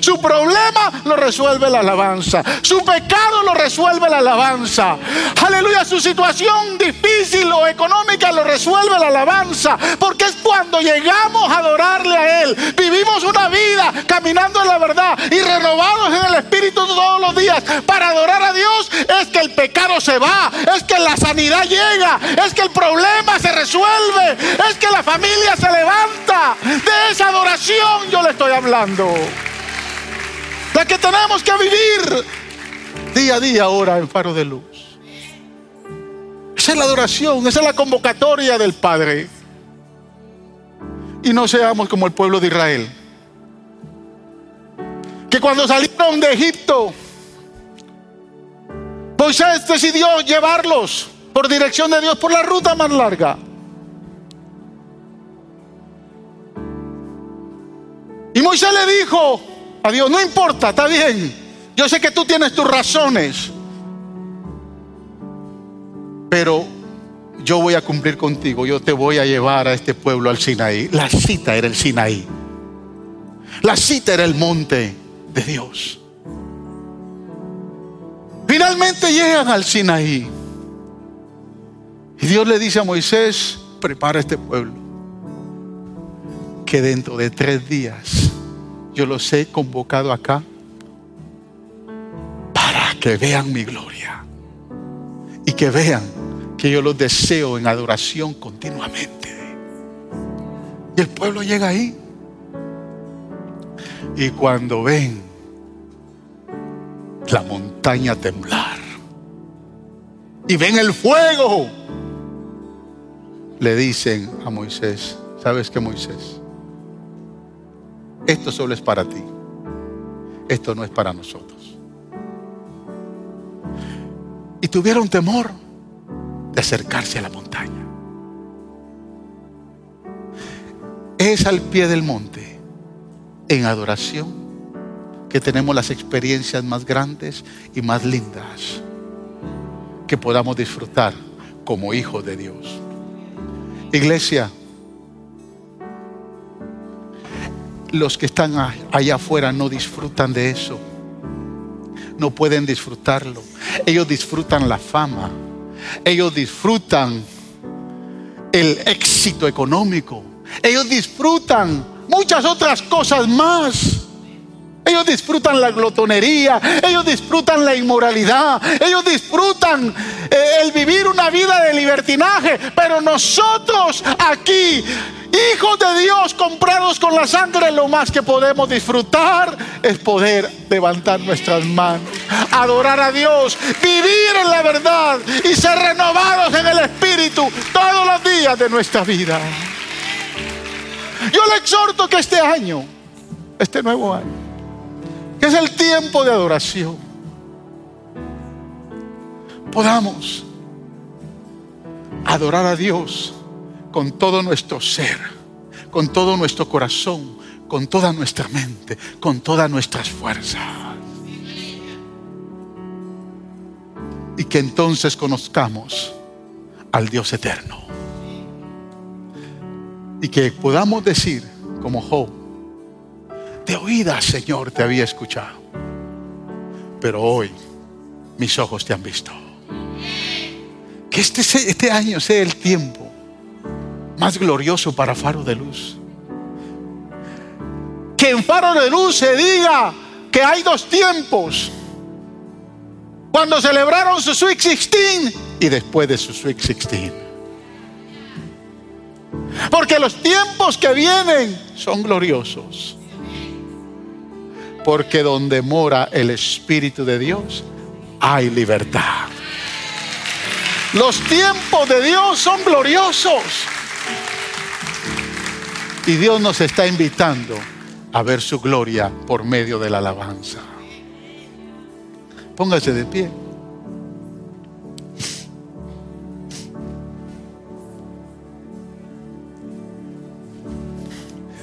Su problema lo resuelve la alabanza. Su pecado lo resuelve la alabanza. Aleluya, su situación difícil o económica lo resuelve la alabanza. Porque es cuando llegamos a adorarle a Él. Vivimos una vida caminando en la verdad y renovados en el Espíritu todos los días para adorar a Dios. Es que el pecado se va. Es que la sanidad llega. Es que el problema se resuelve. Es que la familia se levanta. De esa adoración yo le estoy hablando que tenemos que vivir día a día ahora en Faro de Luz. Esa es la adoración, esa es la convocatoria del Padre. Y no seamos como el pueblo de Israel, que cuando salieron de Egipto, Moisés decidió llevarlos por dirección de Dios por la ruta más larga. Y Moisés le dijo, a Dios. No importa, está bien. Yo sé que tú tienes tus razones. Pero yo voy a cumplir contigo. Yo te voy a llevar a este pueblo al Sinaí. La cita era el Sinaí. La cita era el monte de Dios. Finalmente llegan al Sinaí. Y Dios le dice a Moisés, prepara este pueblo. Que dentro de tres días yo los he convocado acá para que vean mi gloria y que vean que yo los deseo en adoración continuamente. Y el pueblo llega ahí. Y cuando ven la montaña temblar y ven el fuego, le dicen a Moisés, ¿sabes qué Moisés? Esto solo es para ti. Esto no es para nosotros. Y tuvieron temor de acercarse a la montaña. Es al pie del monte, en adoración, que tenemos las experiencias más grandes y más lindas que podamos disfrutar como hijos de Dios. Iglesia, los que están allá afuera no disfrutan de eso. No pueden disfrutarlo. Ellos disfrutan la fama. Ellos disfrutan el éxito económico. Ellos disfrutan muchas otras cosas más. Ellos disfrutan la glotonería, ellos disfrutan la inmoralidad, ellos disfrutan eh, el vivir una vida de libertinaje, pero nosotros aquí hijos de Dios comprados con la sangre, lo más que podemos disfrutar es poder levantar nuestras manos, adorar a Dios, vivir en la verdad y ser renovados en el Espíritu todos los días de nuestra vida. Yo le exhorto que este año, este nuevo año, que es el tiempo de adoración, podamos adorar a Dios con todo nuestro ser, con todo nuestro corazón, con toda nuestra mente, con todas nuestras fuerzas. Y que entonces conozcamos al Dios eterno. Y que podamos decir, como Job, de oída, Señor, te había escuchado. Pero hoy mis ojos te han visto. Que este, este año sea el tiempo más glorioso para Faro de Luz. Que en Faro de Luz se diga que hay dos tiempos. Cuando celebraron su Sweet 16 y después de su Sweet 16. Porque los tiempos que vienen son gloriosos. Porque donde mora el Espíritu de Dios hay libertad. Los tiempos de Dios son gloriosos. Y Dios nos está invitando a ver su gloria por medio de la alabanza. Póngase de pie.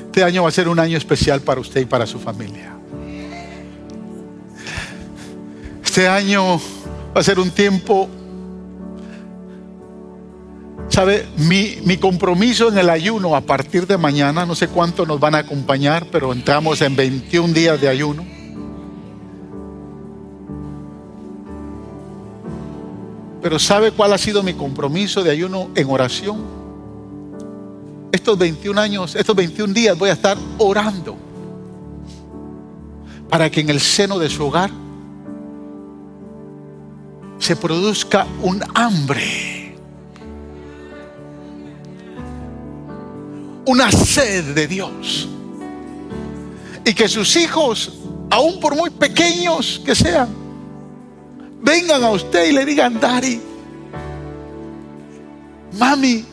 Este año va a ser un año especial para usted y para su familia. Este año va a ser un tiempo, ¿sabe? Mi, mi, compromiso en el ayuno a partir de mañana, no sé cuánto nos van a acompañar, pero entramos en 21 días de ayuno. Pero ¿sabe cuál ha sido mi compromiso de ayuno en oración? estos 21 años, estos 21 días voy a estar orando para que en el seno de su hogar se produzca un hambre, una sed de Dios. Y que sus hijos, aun por muy pequeños que sean, vengan a usted y le digan, Daddy, mami,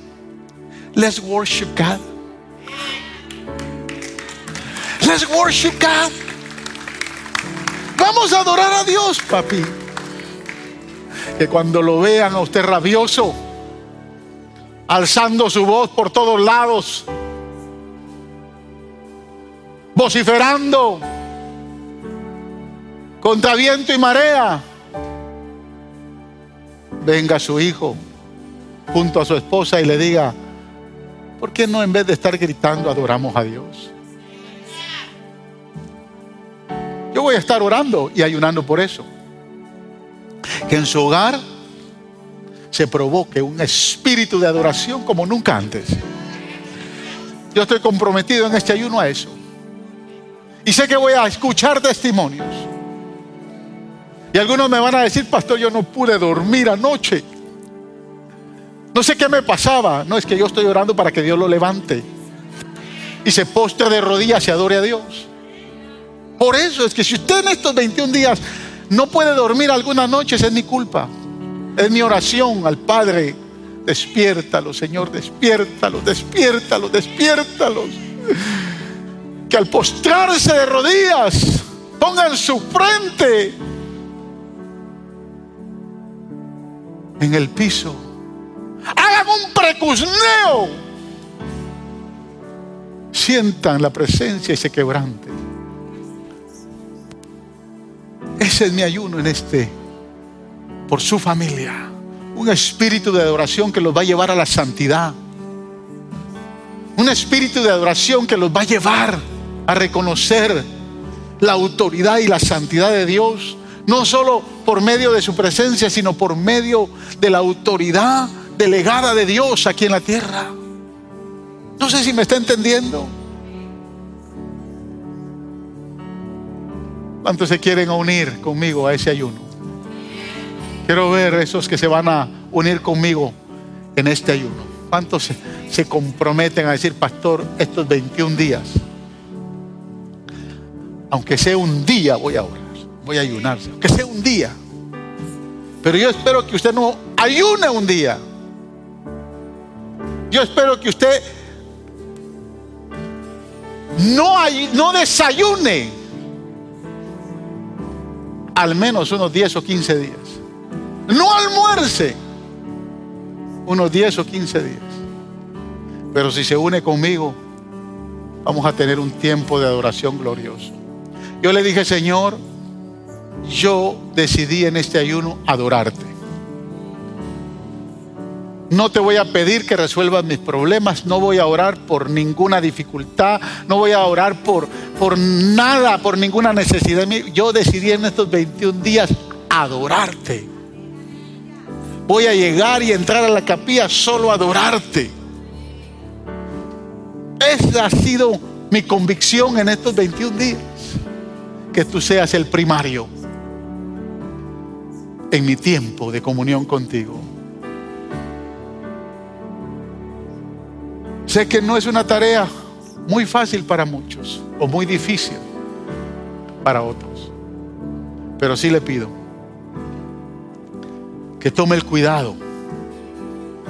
Let's worship God. Let's worship God. Vamos a adorar a Dios, papi. Que cuando lo vean a usted rabioso, alzando su voz por todos lados, vociferando contra viento y marea, venga su hijo junto a su esposa y le diga, ¿Por qué no en vez de estar gritando adoramos a Dios? Yo voy a estar orando y ayunando por eso. Que en su hogar se provoque un espíritu de adoración como nunca antes. Yo estoy comprometido en este ayuno a eso. Y sé que voy a escuchar testimonios. Y algunos me van a decir, pastor, yo no pude dormir anoche. No sé qué me pasaba. No, es que yo estoy orando para que Dios lo levante. Y se postre de rodillas y adore a Dios. Por eso es que si usted en estos 21 días no puede dormir algunas noches, es mi culpa. Es mi oración al Padre. Despiértalo, Señor, despiértalo, despiértalo, despiértalo. Que al postrarse de rodillas pongan su frente en el piso hagan un precusneo, sientan la presencia y se quebranten. Ese es mi ayuno en este, por su familia. Un espíritu de adoración que los va a llevar a la santidad. Un espíritu de adoración que los va a llevar a reconocer la autoridad y la santidad de Dios. No solo por medio de su presencia, sino por medio de la autoridad delegada de Dios aquí en la tierra. No sé si me está entendiendo. ¿Cuántos se quieren unir conmigo a ese ayuno? Quiero ver esos que se van a unir conmigo en este ayuno. ¿Cuántos se, comprometen a decir, pastor, estos 21 días? Aunque sea un día, voy a orar, voy a ayunar, aunque sea un día. Pero yo espero que usted no ayune un día. Yo espero que usted no, hay, no desayune al menos unos 10 o 15 días. No almuerce unos 10 o 15 días. Pero si se une conmigo, vamos a tener un tiempo de adoración glorioso. Yo le dije, Señor, yo decidí en este ayuno adorarte. No te voy a pedir que resuelvas mis problemas, no voy a orar por ninguna dificultad, no voy a orar por, por nada, por ninguna necesidad. Yo decidí en estos 21 días adorarte. Voy a llegar y entrar a la capilla solo a adorarte. Esa ha sido mi convicción en estos 21 días. Que tú seas el primario en mi tiempo de comunión contigo. Sé que no es una tarea muy fácil para muchos o muy difícil para otros. Pero sí le pido que tome el cuidado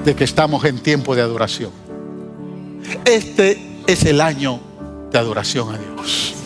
de que estamos en tiempo de adoración. Este es el año de adoración a Dios.